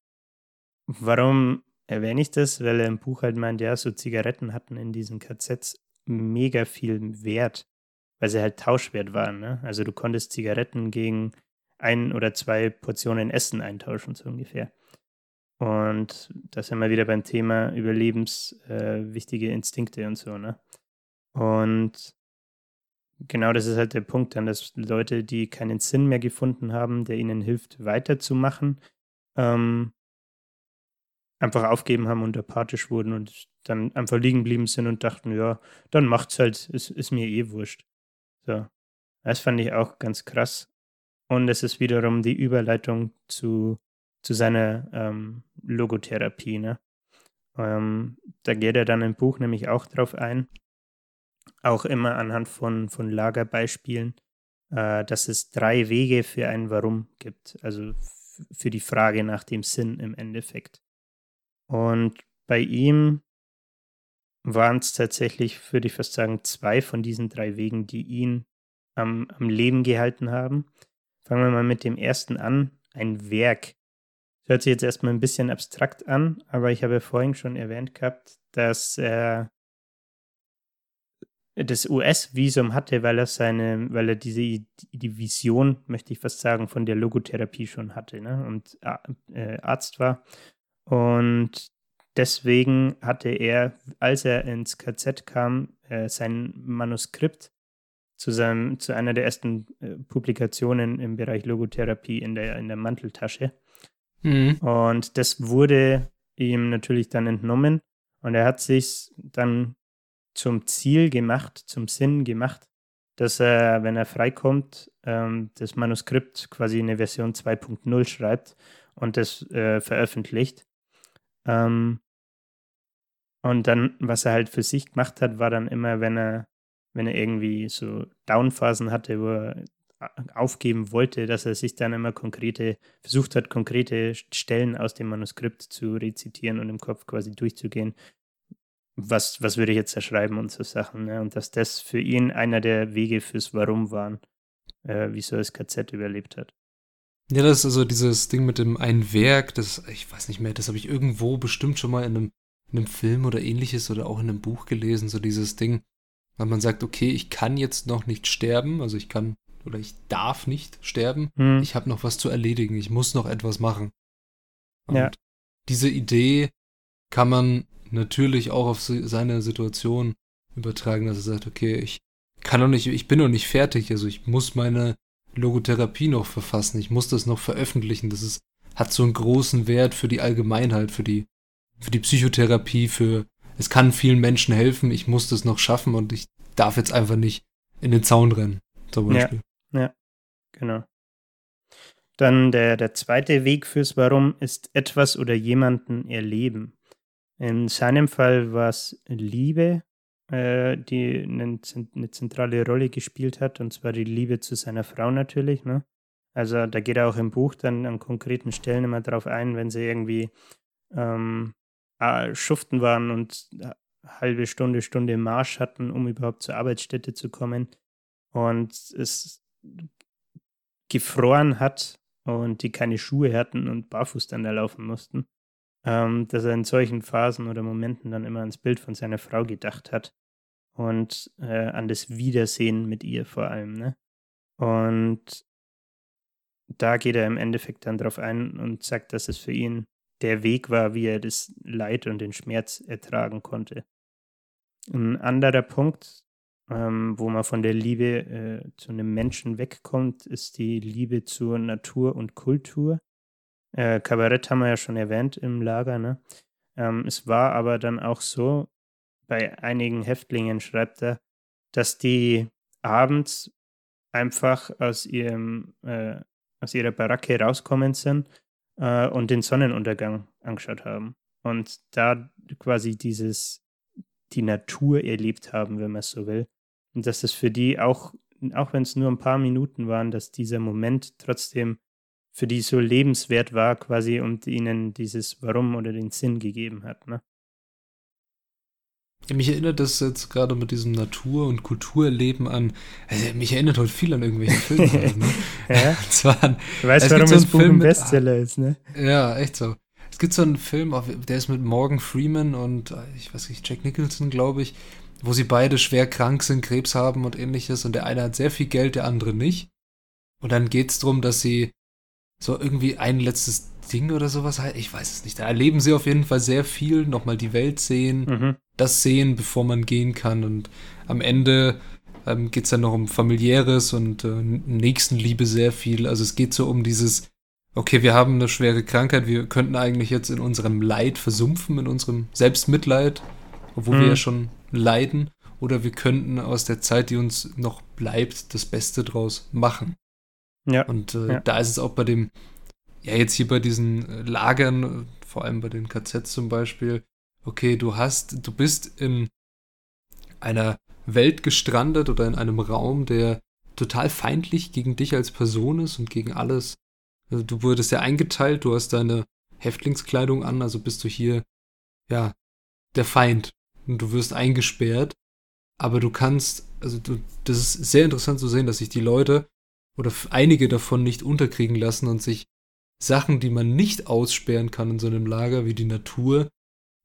Warum erwähne ich das? Weil er im Buch halt meint, ja, so Zigaretten hatten in diesen KZs mega viel Wert, weil sie halt Tauschwert waren. Ne? Also du konntest Zigaretten gegen ein oder zwei Portionen Essen eintauschen, so ungefähr. Und da sind wir wieder beim Thema überlebenswichtige äh, Instinkte und so, ne? Und genau das ist halt der Punkt dann, dass Leute, die keinen Sinn mehr gefunden haben, der ihnen hilft, weiterzumachen, ähm, einfach aufgeben haben und apathisch wurden und dann einfach liegen geblieben sind und dachten, ja, dann macht's halt, ist, ist mir eh wurscht. So. Das fand ich auch ganz krass. Und es ist wiederum die Überleitung zu, zu seiner ähm, Logotherapie. Ne? Ähm, da geht er dann im Buch nämlich auch drauf ein, auch immer anhand von, von Lagerbeispielen, äh, dass es drei Wege für ein Warum gibt, also für die Frage nach dem Sinn im Endeffekt. Und bei ihm waren es tatsächlich, würde ich fast sagen, zwei von diesen drei Wegen, die ihn am, am Leben gehalten haben. Fangen wir mal mit dem ersten an, ein Werk. Das hört sich jetzt erstmal ein bisschen abstrakt an, aber ich habe vorhin schon erwähnt gehabt, dass er das US-Visum hatte, weil er seine, weil er diese die Vision, möchte ich fast sagen, von der Logotherapie schon hatte ne? und äh, Arzt war. Und deswegen hatte er, als er ins KZ kam, äh, sein Manuskript zu, seinem, zu einer der ersten äh, Publikationen im Bereich Logotherapie in der, in der Manteltasche. Mhm. Und das wurde ihm natürlich dann entnommen Und er hat sich dann zum Ziel gemacht, zum Sinn gemacht, dass er, wenn er freikommt, ähm, das Manuskript quasi in eine Version 2.0 schreibt und das äh, veröffentlicht. Ähm, und dann, was er halt für sich gemacht hat, war dann immer, wenn er, wenn er irgendwie so Downphasen hatte, wo er aufgeben wollte, dass er sich dann immer konkrete, versucht hat, konkrete Stellen aus dem Manuskript zu rezitieren und im Kopf quasi durchzugehen. Was, was würde ich jetzt erschreiben und so Sachen. Ne? Und dass das für ihn einer der Wege fürs Warum waren, äh, wieso er das KZ überlebt hat. Ja, das ist also dieses Ding mit dem ein Werk, das, ich weiß nicht mehr, das habe ich irgendwo bestimmt schon mal in einem, in einem Film oder ähnliches oder auch in einem Buch gelesen, so dieses Ding, weil man sagt, okay, ich kann jetzt noch nicht sterben, also ich kann oder ich darf nicht sterben. Hm. Ich habe noch was zu erledigen. Ich muss noch etwas machen. Und ja. diese Idee kann man natürlich auch auf seine Situation übertragen, dass er sagt, okay, ich kann doch nicht, ich bin noch nicht fertig, also ich muss meine Logotherapie noch verfassen, ich muss das noch veröffentlichen, das ist, hat so einen großen Wert für die Allgemeinheit, für die, für die Psychotherapie, für, es kann vielen Menschen helfen, ich muss das noch schaffen und ich darf jetzt einfach nicht in den Zaun rennen, zum Beispiel. Ja. Ja, genau. Dann der, der zweite Weg fürs Warum ist etwas oder jemanden erleben. In seinem Fall war es Liebe, äh, die eine, zentrale Rolle gespielt hat, und zwar die Liebe zu seiner Frau natürlich. Ne? Also da geht er auch im Buch dann an konkreten Stellen immer drauf ein, wenn sie irgendwie ähm, schuften waren und halbe Stunde, Stunde Marsch hatten, um überhaupt zur Arbeitsstätte zu kommen. Und es gefroren hat und die keine Schuhe hatten und barfuß dann da laufen mussten, ähm, dass er in solchen Phasen oder Momenten dann immer ans Bild von seiner Frau gedacht hat und äh, an das Wiedersehen mit ihr vor allem. Ne? Und da geht er im Endeffekt dann drauf ein und sagt, dass es für ihn der Weg war, wie er das Leid und den Schmerz ertragen konnte. Ein anderer Punkt, ähm, wo man von der Liebe äh, zu einem Menschen wegkommt, ist die Liebe zur Natur und Kultur. Äh, Kabarett haben wir ja schon erwähnt im Lager. Ne? Ähm, es war aber dann auch so, bei einigen Häftlingen schreibt er, dass die abends einfach aus ihrem äh, aus ihrer Baracke rauskommen sind äh, und den Sonnenuntergang angeschaut haben und da quasi dieses die Natur erlebt haben, wenn man es so will. Und dass es für die auch, auch wenn es nur ein paar Minuten waren, dass dieser Moment trotzdem für die so lebenswert war, quasi und ihnen dieses Warum oder den Sinn gegeben hat. Ne? Mich erinnert das jetzt gerade mit diesem Natur- und Kulturleben an. Also mich erinnert heute viel an irgendwelche Filme. ne? ja. Zwar an, du weißt, warum so das Buch ein Bestseller ist, ne? Ja, echt so. Es gibt so einen Film, der ist mit Morgan Freeman und ich weiß nicht, Jack Nicholson, glaube ich, wo sie beide schwer krank sind, Krebs haben und ähnliches und der eine hat sehr viel Geld, der andere nicht. Und dann geht's drum, dass sie so irgendwie ein letztes Ding oder sowas halt, ich weiß es nicht. Da erleben sie auf jeden Fall sehr viel, nochmal die Welt sehen, mhm. das sehen, bevor man gehen kann und am Ende ähm, geht es dann noch um familiäres und äh, Nächstenliebe sehr viel. Also es geht so um dieses, okay, wir haben eine schwere Krankheit, wir könnten eigentlich jetzt in unserem Leid versumpfen, in unserem Selbstmitleid, obwohl mhm. wir ja schon leiden oder wir könnten aus der Zeit, die uns noch bleibt, das Beste draus machen. Ja. Und äh, ja. da ist es auch bei dem, ja, jetzt hier bei diesen äh, Lagern, vor allem bei den KZs zum Beispiel, okay, du hast, du bist in einer Welt gestrandet oder in einem Raum, der total feindlich gegen dich als Person ist und gegen alles. Also du wurdest ja eingeteilt, du hast deine Häftlingskleidung an, also bist du hier, ja, der Feind und du wirst eingesperrt. Aber du kannst, also du, das ist sehr interessant zu sehen, dass sich die Leute oder einige davon nicht unterkriegen lassen und sich Sachen, die man nicht aussperren kann in so einem Lager wie die Natur,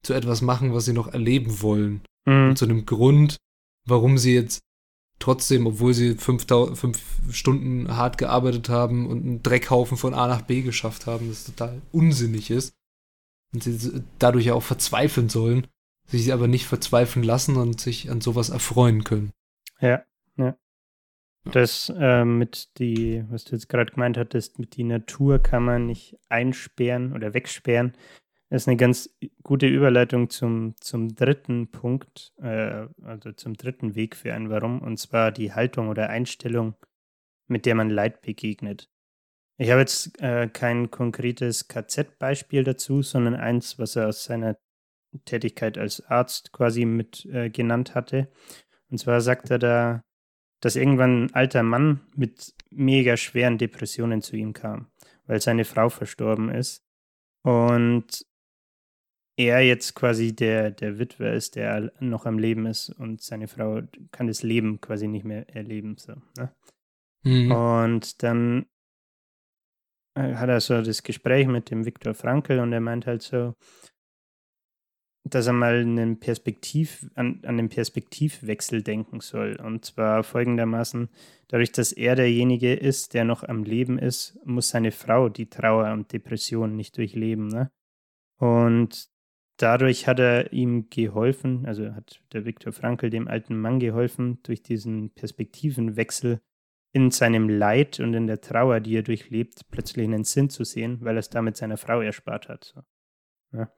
zu etwas machen, was sie noch erleben wollen. Mhm. Und zu einem Grund, warum sie jetzt trotzdem, obwohl sie fünf, fünf Stunden hart gearbeitet haben und einen Dreckhaufen von A nach B geschafft haben, das total unsinnig ist. Und sie dadurch ja auch verzweifeln sollen, sich aber nicht verzweifeln lassen und sich an sowas erfreuen können. Ja, ja. Das äh, mit die, was du jetzt gerade gemeint hattest, mit die Natur kann man nicht einsperren oder wegsperren. Das ist eine ganz gute Überleitung zum, zum dritten Punkt, äh, also zum dritten Weg für ein Warum, und zwar die Haltung oder Einstellung, mit der man Leid begegnet. Ich habe jetzt äh, kein konkretes KZ-Beispiel dazu, sondern eins, was er aus seiner Tätigkeit als Arzt quasi mit äh, genannt hatte. Und zwar sagt er da, dass irgendwann ein alter Mann mit mega schweren Depressionen zu ihm kam, weil seine Frau verstorben ist. Und er jetzt quasi der, der Witwer ist, der noch am Leben ist und seine Frau kann das Leben quasi nicht mehr erleben. So, ne? mhm. Und dann äh, hat er so das Gespräch mit dem Viktor Frankl und er meint halt so, dass er mal einen Perspektiv, an, an den Perspektivwechsel denken soll. Und zwar folgendermaßen, dadurch, dass er derjenige ist, der noch am Leben ist, muss seine Frau die Trauer und Depression nicht durchleben. Ne? Und dadurch hat er ihm geholfen, also hat der Viktor Frankl dem alten Mann geholfen, durch diesen Perspektivenwechsel in seinem Leid und in der Trauer, die er durchlebt, plötzlich einen Sinn zu sehen, weil er es damit seiner Frau erspart hat. So. Ja.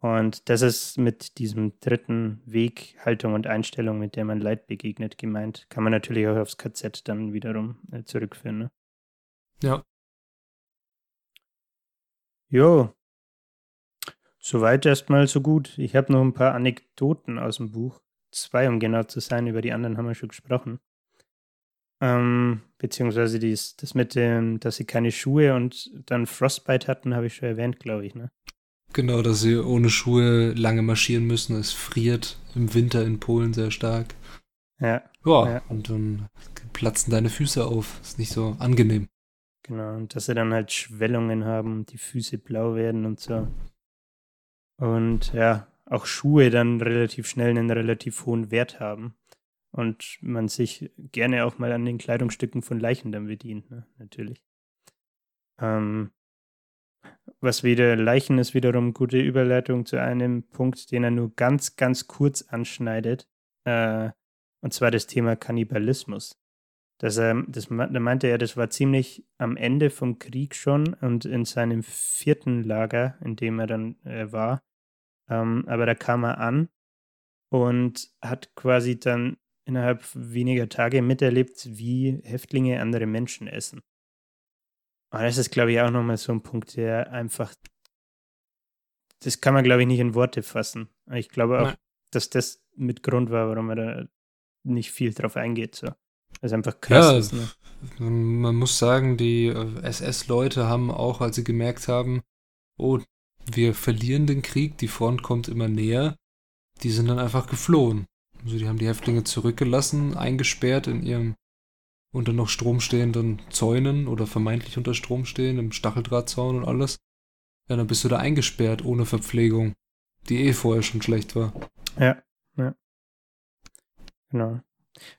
Und das ist mit diesem dritten Weg, Haltung und Einstellung, mit der man Leid begegnet, gemeint. Kann man natürlich auch aufs KZ dann wiederum äh, zurückführen. Ne? Ja. Jo, Soweit erstmal so gut. Ich habe noch ein paar Anekdoten aus dem Buch. Zwei, um genau zu sein. Über die anderen haben wir schon gesprochen. Ähm, beziehungsweise dies, das mit dem, dass sie keine Schuhe und dann Frostbite hatten, habe ich schon erwähnt, glaube ich, ne? Genau, dass sie ohne Schuhe lange marschieren müssen. Es friert im Winter in Polen sehr stark. Ja. Ja, ja. und dann platzen deine Füße auf. Ist nicht so angenehm. Genau, und dass sie dann halt Schwellungen haben und die Füße blau werden und so. Und ja, auch Schuhe dann relativ schnell einen relativ hohen Wert haben. Und man sich gerne auch mal an den Kleidungsstücken von Leichen dann bedient, ne? natürlich. Ähm, was wieder Leichen ist wiederum gute Überleitung zu einem Punkt, den er nur ganz, ganz kurz anschneidet. Äh, und zwar das Thema Kannibalismus. Das, ähm, das, da meinte er, das war ziemlich am Ende vom Krieg schon und in seinem vierten Lager, in dem er dann äh, war. Ähm, aber da kam er an und hat quasi dann innerhalb weniger Tage miterlebt, wie Häftlinge andere Menschen essen. Und das ist, glaube ich, auch nochmal so ein Punkt, der einfach, das kann man, glaube ich, nicht in Worte fassen. Ich glaube auch, Nein. dass das mit Grund war, warum er da nicht viel drauf eingeht. So. Das ist einfach krass. Ja, ist, ne? Man muss sagen, die äh, SS-Leute haben auch, als sie gemerkt haben, oh, wir verlieren den Krieg, die Front kommt immer näher, die sind dann einfach geflohen. Also die haben die Häftlinge zurückgelassen, eingesperrt in ihrem unter noch Strom stehenden Zäunen oder vermeintlich unter Strom stehen, im Stacheldrahtzaun und alles. Ja, dann bist du da eingesperrt ohne Verpflegung, die eh vorher schon schlecht war. Ja, ja. Genau.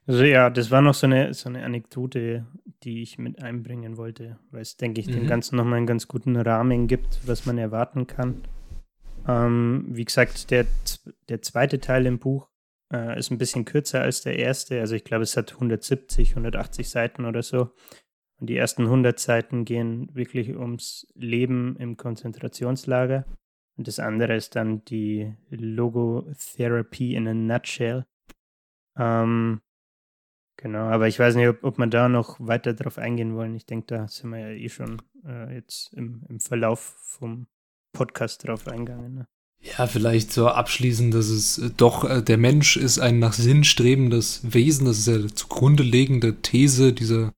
Also ja, das war noch so eine, so eine Anekdote, die ich mit einbringen wollte, weil es, denke ich, mhm. dem Ganzen nochmal einen ganz guten Rahmen gibt, was man erwarten kann. Ähm, wie gesagt, der, der zweite Teil im Buch äh, ist ein bisschen kürzer als der erste. Also ich glaube, es hat 170, 180 Seiten oder so. Und die ersten 100 Seiten gehen wirklich ums Leben im Konzentrationslager. Und das andere ist dann die Logotherapy in a Nutshell. Ähm, genau, aber ich weiß nicht, ob, ob wir da noch weiter drauf eingehen wollen. Ich denke, da sind wir ja eh schon äh, jetzt im, im Verlauf vom Podcast drauf eingegangen. Ne? Ja, vielleicht so abschließend, dass es äh, doch, äh, der Mensch ist ein nach Sinn strebendes Wesen. Das ist ja die zugrunde liegende These dieser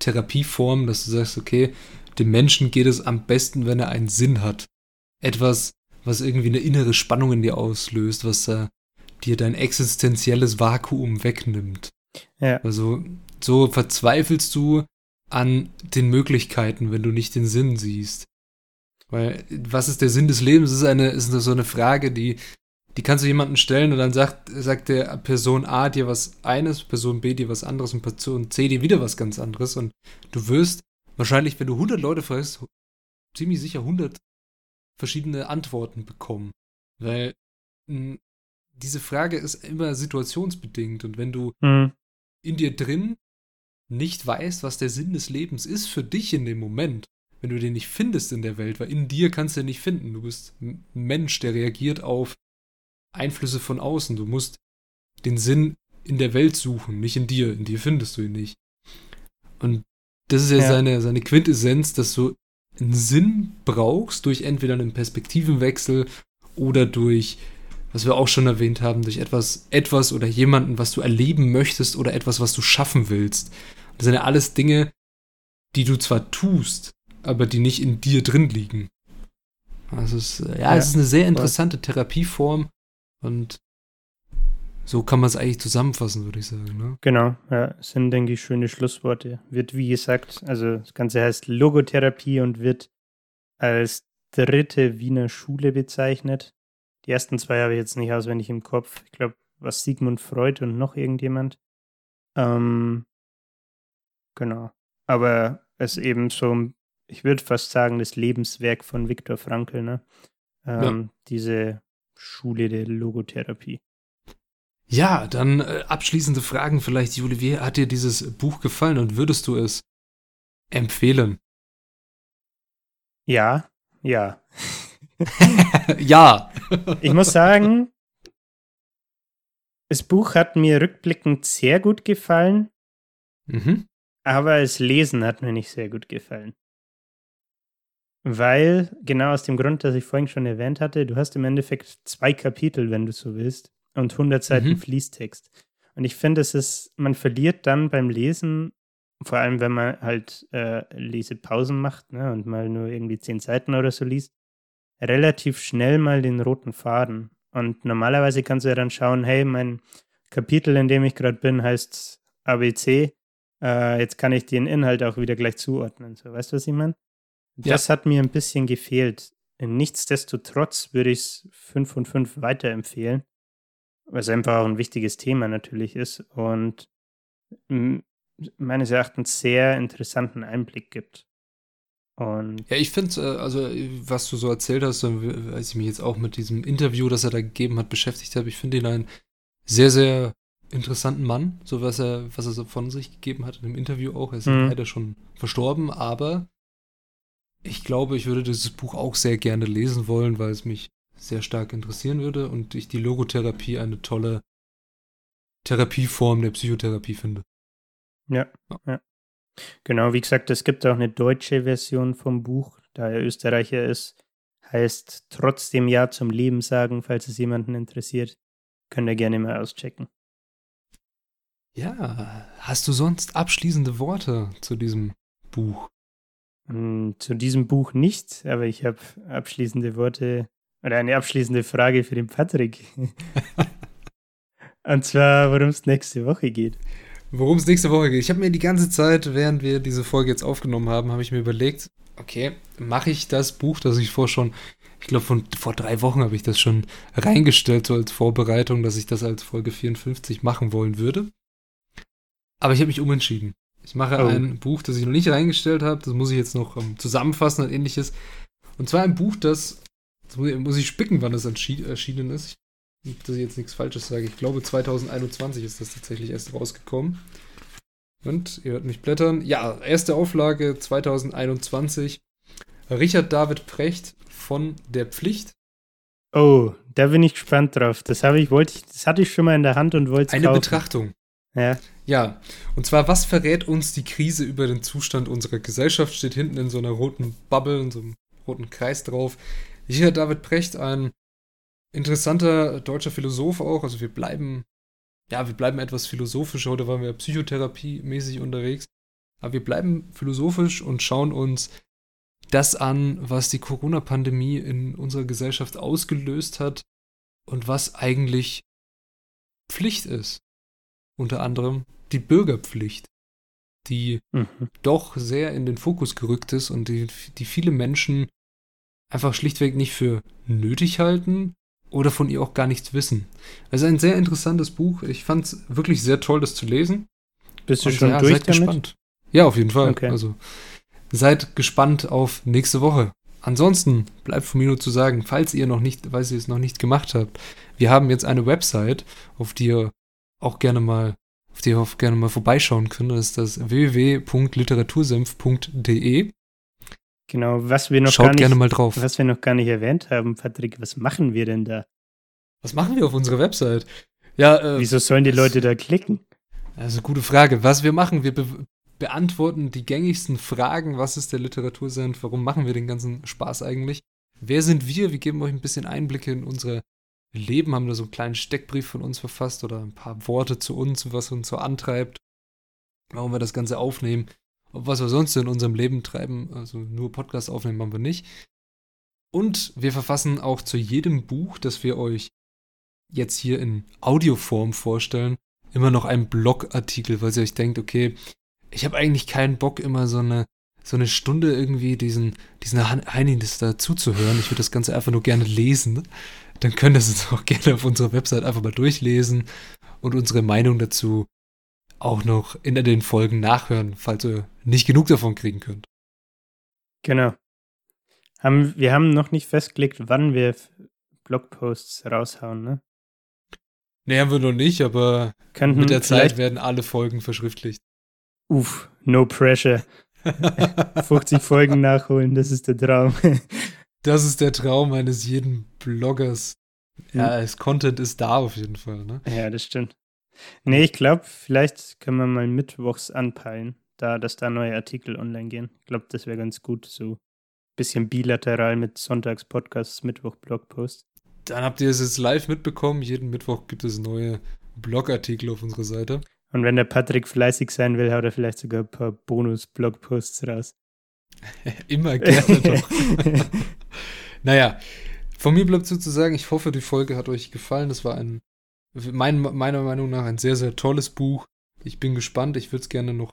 Therapieform, dass du sagst, okay, dem Menschen geht es am besten, wenn er einen Sinn hat. Etwas, was irgendwie eine innere Spannung in dir auslöst, was da dir dein existenzielles Vakuum wegnimmt. Ja. Also so verzweifelst du an den Möglichkeiten, wenn du nicht den Sinn siehst. Weil, was ist der Sinn des Lebens? Ist eine, ist so eine Frage, die, die kannst du jemandem stellen und dann sagt, sagt der Person A dir was eines, Person B dir was anderes und Person C dir wieder was ganz anderes und du wirst wahrscheinlich, wenn du 100 Leute fragst, ziemlich sicher 100 verschiedene Antworten bekommen. Weil diese Frage ist immer situationsbedingt und wenn du mhm. in dir drin nicht weißt, was der Sinn des Lebens ist für dich in dem Moment, wenn du den nicht findest in der Welt, weil in dir kannst du den nicht finden. Du bist ein Mensch, der reagiert auf Einflüsse von außen. Du musst den Sinn in der Welt suchen, nicht in dir. In dir findest du ihn nicht. Und das ist ja, ja. Seine, seine Quintessenz, dass du einen Sinn brauchst durch entweder einen Perspektivenwechsel oder durch, was wir auch schon erwähnt haben, durch etwas, etwas oder jemanden, was du erleben möchtest oder etwas, was du schaffen willst. Das sind ja alles Dinge, die du zwar tust, aber die nicht in dir drin liegen. Also es, ja, ja, es ist eine sehr interessante Therapieform und so kann man es eigentlich zusammenfassen, würde ich sagen. Ne? Genau, ja, sind, denke ich, schöne Schlussworte. Wird, wie gesagt, also das Ganze heißt Logotherapie und wird als dritte Wiener Schule bezeichnet. Die ersten zwei habe ich jetzt nicht auswendig im Kopf. Ich glaube, was Sigmund Freud und noch irgendjemand. Ähm, genau. Aber es ist eben so, ich würde fast sagen, das Lebenswerk von Viktor Frankl, ne? Ähm, ja. Diese Schule der Logotherapie. Ja, dann äh, abschließende Fragen vielleicht, Juli. Wie hat dir dieses Buch gefallen und würdest du es empfehlen? Ja, ja. ja. ich muss sagen, das Buch hat mir rückblickend sehr gut gefallen, mhm. aber das Lesen hat mir nicht sehr gut gefallen. Weil, genau aus dem Grund, dass ich vorhin schon erwähnt hatte, du hast im Endeffekt zwei Kapitel, wenn du so willst und 100 Seiten mhm. Fließtext. Und ich finde, es ist, man verliert dann beim Lesen, vor allem wenn man halt äh, Lesepausen macht ne, und mal nur irgendwie 10 Seiten oder so liest, relativ schnell mal den roten Faden. Und normalerweise kannst du ja dann schauen, hey, mein Kapitel, in dem ich gerade bin, heißt ABC. Äh, jetzt kann ich den Inhalt auch wieder gleich zuordnen. So, weißt du, was ich meine? Das ja. hat mir ein bisschen gefehlt. Nichtsdestotrotz würde ich es 5 von 5 weiterempfehlen was einfach auch ein wichtiges Thema natürlich ist und meines Erachtens sehr interessanten Einblick gibt. Und ja, ich finde, äh, also was du so erzählt hast, als ich mich jetzt auch mit diesem Interview, das er da gegeben hat, beschäftigt habe, ich finde ihn einen sehr, sehr interessanten Mann, so was er, was er so von sich gegeben hat in dem Interview auch. Er ist mhm. leider schon verstorben, aber ich glaube, ich würde dieses Buch auch sehr gerne lesen wollen, weil es mich sehr stark interessieren würde und ich die Logotherapie eine tolle Therapieform der Psychotherapie finde. Ja, ja. Genau, wie gesagt, es gibt auch eine deutsche Version vom Buch, da er Österreicher ist. Heißt trotzdem Ja zum Leben sagen, falls es jemanden interessiert. Könnt ihr gerne mal auschecken. Ja, hast du sonst abschließende Worte zu diesem Buch? Hm, zu diesem Buch nicht, aber ich habe abschließende Worte oder eine abschließende Frage für den Patrick. Und zwar, worum es nächste Woche geht. Worum es nächste Woche geht. Ich habe mir die ganze Zeit, während wir diese Folge jetzt aufgenommen haben, habe ich mir überlegt, okay, mache ich das Buch, das ich vor schon, ich glaube, vor drei Wochen habe ich das schon reingestellt, so als Vorbereitung, dass ich das als Folge 54 machen wollen würde. Aber ich habe mich umentschieden. Ich mache oh. ein Buch, das ich noch nicht reingestellt habe, das muss ich jetzt noch um, zusammenfassen und ähnliches. Und zwar ein Buch, das Jetzt muss ich, ich spicken, wann das erschienen ist. dass ich jetzt nichts Falsches sage. Ich glaube, 2021 ist das tatsächlich erst rausgekommen. Und ihr hört mich blättern. Ja, erste Auflage 2021. Richard David Precht von Der Pflicht. Oh, da bin ich gespannt drauf. Das habe ich, wollte ich, das hatte ich schon mal in der Hand und wollte es Eine kaufen. Betrachtung. Ja. Ja. Und zwar, was verrät uns die Krise über den Zustand unserer Gesellschaft? Steht hinten in so einer roten Bubble, in so einem roten Kreis drauf. Hier David Precht, ein interessanter deutscher Philosoph auch. Also wir bleiben, ja, wir bleiben etwas philosophischer. Heute waren wir psychotherapiemäßig unterwegs. Aber wir bleiben philosophisch und schauen uns das an, was die Corona-Pandemie in unserer Gesellschaft ausgelöst hat und was eigentlich Pflicht ist. Unter anderem die Bürgerpflicht, die mhm. doch sehr in den Fokus gerückt ist und die, die viele Menschen einfach schlichtweg nicht für nötig halten oder von ihr auch gar nichts wissen. Also ein sehr interessantes Buch. Ich fand es wirklich sehr toll, das zu lesen. Bist du Und schon ja, durch seid damit? gespannt. Ja, auf jeden Fall. Okay. Also seid gespannt auf nächste Woche. Ansonsten bleibt von mir nur zu sagen, falls ihr noch nicht, weil ihr es noch nicht gemacht habt, wir haben jetzt eine Website, auf die ihr auch gerne mal, auf die ihr auch gerne mal vorbeischauen könnt. Das ist das www.literatursenf.de. Genau, was wir noch Schaut gar nicht, gerne mal drauf. was wir noch gar nicht erwähnt haben, Patrick, was machen wir denn da? Was machen wir auf unserer Website? Ja, äh, Wieso sollen die Leute da klicken? Also gute Frage. Was wir machen, wir be beantworten die gängigsten Fragen. Was ist der Literatursend? Warum machen wir den ganzen Spaß eigentlich? Wer sind wir? Wir geben euch ein bisschen Einblicke in unsere Leben, haben da so einen kleinen Steckbrief von uns verfasst oder ein paar Worte zu uns, was uns so antreibt, warum wir das Ganze aufnehmen, was wir sonst in unserem Leben treiben. Also nur Podcast aufnehmen machen wir nicht. Und wir verfassen auch zu jedem Buch, das wir euch jetzt hier in Audioform vorstellen, immer noch einen Blogartikel, weil ihr euch denkt, okay, ich habe eigentlich keinen Bock, immer so eine, so eine Stunde irgendwie diesen, diesen Heinis da zuzuhören. Ich würde das Ganze einfach nur gerne lesen. Dann könnt ihr es auch gerne auf unserer Website einfach mal durchlesen und unsere Meinung dazu auch noch in den Folgen nachhören, falls ihr nicht genug davon kriegen könnt. Genau. Haben, wir haben noch nicht festgelegt, wann wir Blogposts raushauen, ne? Nee, haben wir noch nicht, aber Könnten mit der Zeit werden alle Folgen verschriftlicht. Uff, no pressure. 50 Folgen nachholen, das ist der Traum. Das ist der Traum eines jeden Bloggers. Ja, das Content ist da auf jeden Fall, ne? Ja, das stimmt. Nee, ich glaube, vielleicht können wir mal mittwochs anpeilen, da, dass da neue Artikel online gehen. Ich glaube, das wäre ganz gut, so ein bisschen bilateral mit Sonntags-Podcasts, Mittwoch-Blogpost. Dann habt ihr es jetzt live mitbekommen. Jeden Mittwoch gibt es neue Blogartikel auf unserer Seite. Und wenn der Patrick fleißig sein will, haut er vielleicht sogar ein paar Bonus-Blogposts raus. Immer gerne doch. naja, von mir bleibt sozusagen, ich hoffe, die Folge hat euch gefallen. Das war ein, mein, meiner Meinung nach, ein sehr, sehr tolles Buch. Ich bin gespannt. Ich würde es gerne noch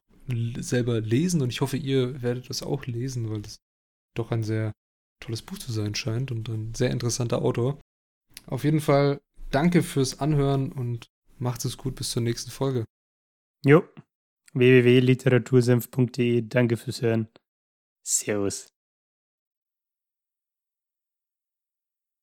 selber lesen und ich hoffe, ihr werdet es auch lesen, weil das doch ein sehr tolles Buch zu sein scheint und ein sehr interessanter Autor. Auf jeden Fall danke fürs Anhören und macht es gut bis zur nächsten Folge. Jo, www.literatursenf.de. Danke fürs Hören. Servus.